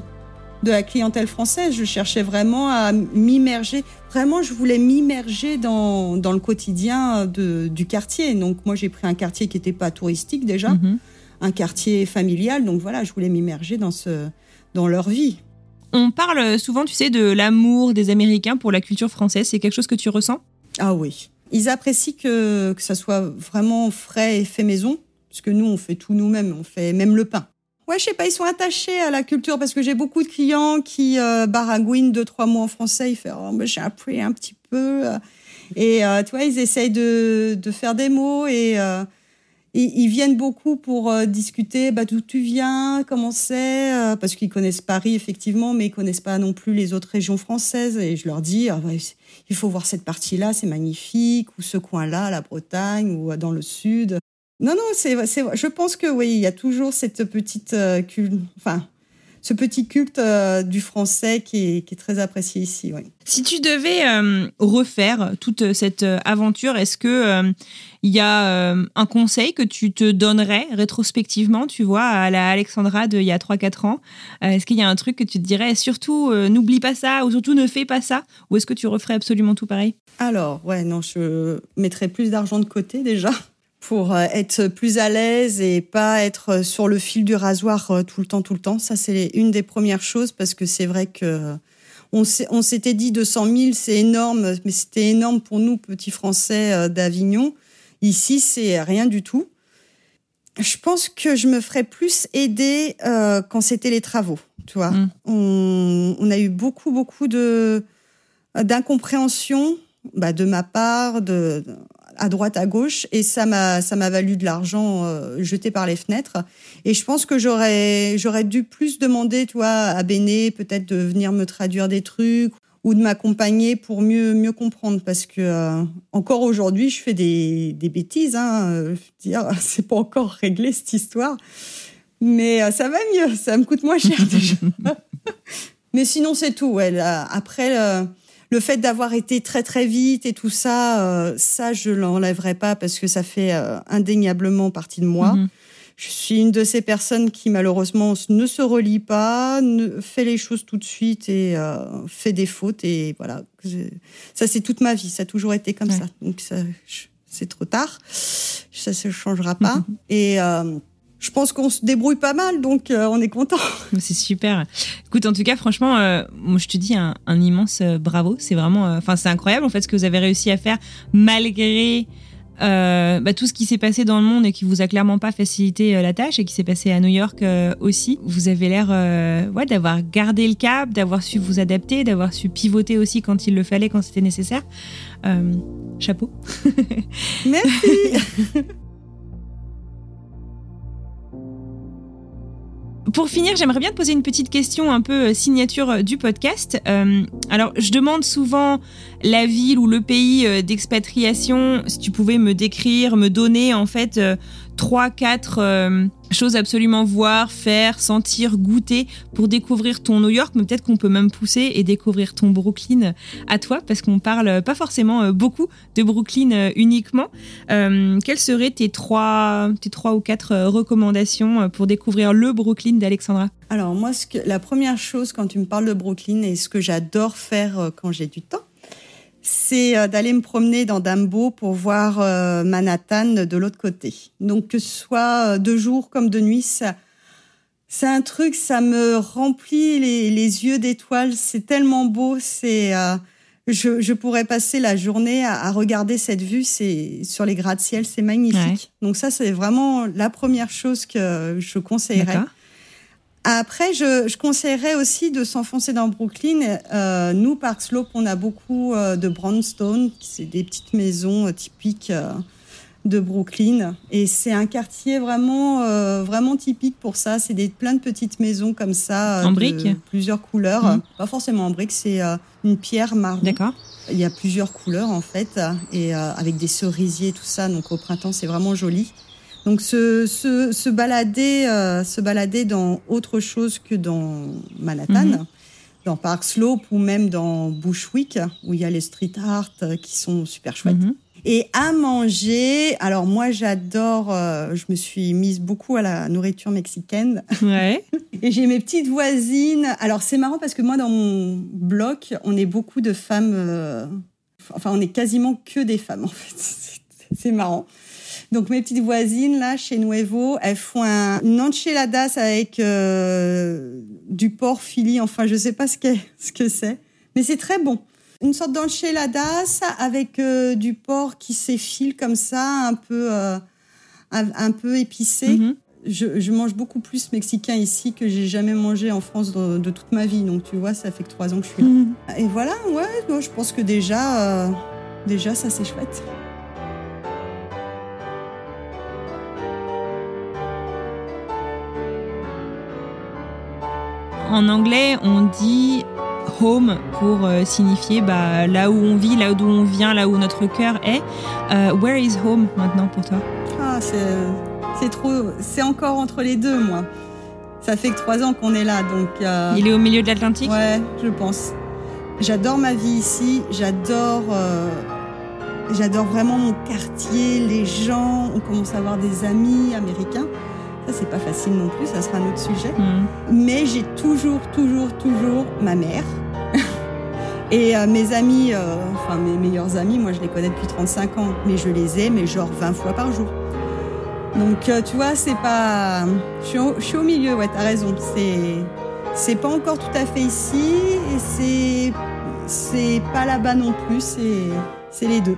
de la clientèle française. Je cherchais vraiment à m'immerger. Vraiment, je voulais m'immerger dans, dans le quotidien de, du quartier. Donc, moi, j'ai pris un quartier qui n'était pas touristique déjà, Mhm. un quartier familial. Donc, voilà, je voulais m'immerger dans, ce, dans leur vie. On parle souvent, tu sais, de l'amour des Américains pour la culture française. C'est quelque chose que tu ressens? Ah oui. Ils apprécient que, que ça soit vraiment frais et fait maison. Parce que nous, on fait tout nous-mêmes. On fait même le pain. Ouais, je sais pas, ils sont attachés à la culture parce que j'ai beaucoup de clients qui euh, baragouinent deux, trois mots en français. Ils font, oh, j'ai appris un petit peu. Et euh, tu vois, ils essayent de, faire des mots et, euh, ils viennent beaucoup pour euh, discuter bah, d'où tu viens, comment c'est, euh, parce qu'ils connaissent Paris effectivement, mais ils connaissent pas non plus les autres régions françaises. Et je leur dis, ah, il faut voir cette partie-là, c'est magnifique, ou ce coin-là, la Bretagne, ou euh, dans le sud. Non, non, c'est, c'est, je pense que oui, il y a toujours cette petite euh, culte, enfin, ce petit culte euh, du français qui est, qui est très apprécié ici. Oui. Si tu devais euh, refaire toute cette aventure, est-ce que il y a un conseil que tu te donnerais rétrospectivement, tu vois, à la Alexandra de il y a 3-4 ans? Est-ce qu'il y a un truc que tu te dirais, surtout n'oublie pas ça, ou surtout ne fais pas ça? Ou est-ce que tu referais absolument tout pareil? Alors, ouais, non, je mettrais plus d'argent de côté déjà pour euh, être plus à l'aise et pas être euh, sur le fil du rasoir euh, tout le temps, tout le temps. Ça, c'est une des premières choses parce que c'est vrai que on s'était dit 200 000, c'est énorme, mais c'était énorme pour nous, petits Français d'Avignon. Ici, c'est rien du tout. Je pense que je me ferais plus aider euh, quand c'était les travaux, tu vois. Mm. On, on a eu beaucoup, beaucoup de d'incompréhension bah, de ma part, de, à droite, à gauche, et ça m'a ça m'a valu de l'argent euh, jeté par les fenêtres. Et je pense que j'aurais j'aurais dû plus demander, tu vois, à Béné peut-être de venir me traduire des trucs ou de m'accompagner pour mieux mieux comprendre, parce que euh, encore aujourd'hui, je fais des des bêtises. Hein, euh, dire, c'est pas encore réglé cette histoire, mais ça va mieux, ça me coûte moins cher déjà. mais sinon, c'est tout. Après. Le fait d'avoir été très très vite et tout ça, euh, ça je l'enlèverai pas parce que ça fait euh, indéniablement partie de moi. Mhm. Je suis une de ces personnes qui malheureusement ne se relie pas, ne fait les choses tout de suite et euh, fait des fautes et voilà. Ça c'est toute ma vie, ça a toujours été comme Ouais. ça. Donc c'est trop tard, ça se changera pas. Et euh, je pense qu'on se débrouille pas mal, donc euh, on est content. C'est super. Écoute, en tout cas, franchement, euh, moi, je te dis un, un immense euh, bravo. C'est vraiment, enfin, c'est incroyable en fait ce que vous avez réussi à faire malgré euh, bah, tout ce qui s'est passé dans le monde et qui vous a clairement pas facilité euh, la tâche et qui s'est passé à New York euh, aussi. Vous avez l'air, ouais, d'avoir gardé le cap, d'avoir su vous adapter, d'avoir su pivoter aussi quand il le fallait, quand c'était nécessaire. Chapeau. Merci. Pour finir, j'aimerais bien te poser une petite question un peu euh, signature euh, du podcast. Euh, alors, je demande souvent la ville ou le pays d'expatriation. Si tu pouvais me décrire, me donner en fait trois, quatre euh, choses absolument voir, faire, sentir, goûter pour découvrir ton New York, mais peut-être qu'on peut même pousser et découvrir ton Brooklyn à toi, parce qu'on parle pas forcément euh, beaucoup de Brooklyn euh, uniquement. Euh, quelles seraient tes trois, tes trois ou quatre recommandations pour découvrir le Brooklyn d'Alexandra? Alors moi, la première chose quand tu me parles de Brooklyn et ce que j'adore faire quand j'ai du temps, c'est euh, d'aller me promener dans Dumbo pour voir euh, Manhattan de l'autre côté. Donc que ce soit euh, de jour comme de nuit, ça, c'est un truc, ça me remplit les, les yeux d'étoiles. C'est tellement beau. C'est, euh, je, je pourrais passer la journée à, à regarder cette vue. C'est sur les gratte-ciel, c'est magnifique. Ouais. Donc ça, c'est vraiment la première chose que je conseillerais. Après, je, je conseillerais aussi de s'enfoncer dans Brooklyn. Euh, nous, Park Slope, on a beaucoup euh, de brownstone, c'est des petites maisons euh, typiques euh, de Brooklyn. Et c'est un quartier vraiment, euh, vraiment typique pour ça. C'est des plein de petites maisons comme ça, euh, En de briques plusieurs couleurs. Mhm. Pas forcément en briques, c'est euh, une pierre marron. D'accord. Il y a plusieurs couleurs en fait, et euh, avec des cerisiers, tout ça. Donc au printemps, c'est vraiment joli. Donc se, se, se balader, euh, se balader dans autre chose que dans Manhattan, Mhm. dans Park Slope ou même dans Bushwick, où il y a les street art euh, qui sont super chouettes. Mhm. Et à manger, alors moi j'adore, euh, je me suis mise beaucoup à la nourriture mexicaine. Ouais. Et j'ai mes petites voisines. Alors c'est marrant parce que moi dans mon bloc, on est beaucoup de femmes. euh, enfin, on est quasiment que des femmes en fait. C'est marrant. Donc mes petites voisines là chez Nuevo, elles font un une enchiladas avec euh, du porc fili. Enfin je sais pas ce que ce que c'est, mais c'est très bon. Une sorte d'enchiladas avec euh, du porc qui s'effile comme ça, un peu euh, un, un peu épicé. Mhm. Je, je mange beaucoup plus mexicain ici que j'ai jamais mangé en France de, de toute ma vie. Donc tu vois, ça fait que trois ans que je suis là. Mhm. Et voilà, ouais, moi, je pense que déjà, euh, déjà ça c'est chouette. En anglais, on dit home pour euh, signifier bah, là où on vit, là d'où on vient, là où notre cœur est. Euh, where is home maintenant pour toi? Ah, c'est, c'est trop, c'est encore entre les deux, moi. Ça fait que trois ans qu'on est là, donc. euh, Il est au milieu de l'Atlantique? Ouais, je pense. J'adore ma vie ici. J'adore, euh, j'adore vraiment mon quartier, les gens. On commence à avoir des amis américains. C'est pas facile non plus. Ça sera un autre sujet. Mhm. Mais j'ai toujours, toujours, toujours ma mère. Et euh, mes amis, euh, enfin mes meilleurs amis, moi je les connais depuis 35 ans, mais je les ai, mais genre 20 fois par jour. Donc euh, tu vois, c'est pas. Je suis, au, je suis au milieu, ouais, t'as raison. C'est. C'est pas encore tout à fait ici, et c'est. C'est pas là-bas non plus, c'est. C'est les deux.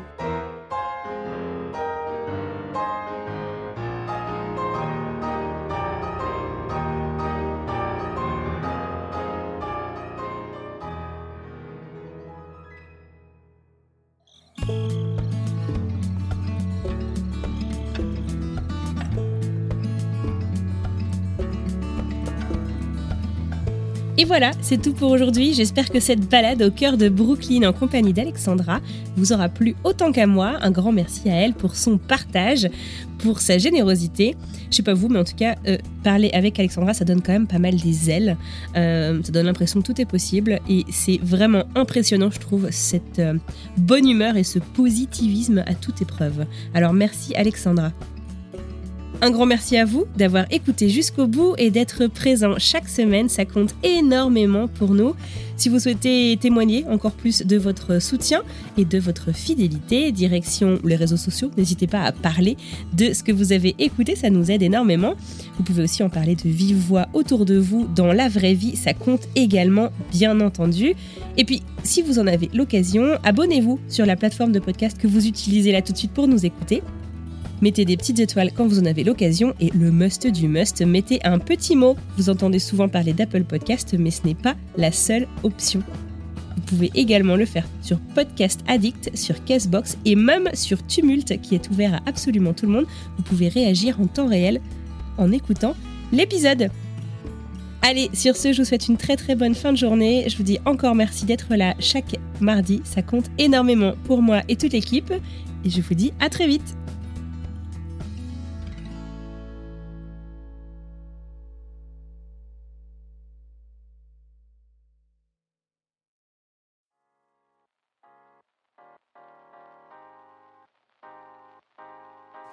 Voilà, c'est tout pour aujourd'hui. J'espère que cette balade au cœur de Brooklyn en compagnie d'Alexandra vous aura plu autant qu'à moi. Un grand merci à elle pour son partage, pour sa générosité. Je sais pas vous, mais en tout cas, euh, parler avec Alexandra, ça donne quand même pas mal des ailes. Euh, ça donne l'impression que tout est possible. Et c'est vraiment impressionnant, je trouve, cette euh, bonne humeur et ce positivisme à toute épreuve. Alors merci Alexandra. Un grand merci à vous d'avoir écouté jusqu'au bout et d'être présent chaque semaine. Ça compte énormément pour nous. Si vous souhaitez témoigner encore plus de votre soutien et de votre fidélité, direction les réseaux sociaux, n'hésitez pas à parler de ce que vous avez écouté, ça nous aide énormément. Vous pouvez aussi en parler de vive voix autour de vous dans la vraie vie, ça compte également, bien entendu. Et puis, si vous en avez l'occasion, abonnez-vous sur la plateforme de podcast que vous utilisez là tout de suite pour nous écouter. Mettez des petites étoiles quand vous en avez l'occasion et le must du must, mettez un petit mot. Vous entendez souvent parler d'Apple Podcast, mais ce n'est pas la seule option. Vous pouvez également le faire sur Podcast Addict, sur Castbox et même sur Tumult qui est ouvert à absolument tout le monde. Vous pouvez réagir en temps réel en écoutant l'épisode. Allez, sur ce, je vous souhaite une très très bonne fin de journée. Je vous dis encore merci d'être là chaque mardi. Ça compte énormément pour moi et toute l'équipe. Et je vous dis à très vite.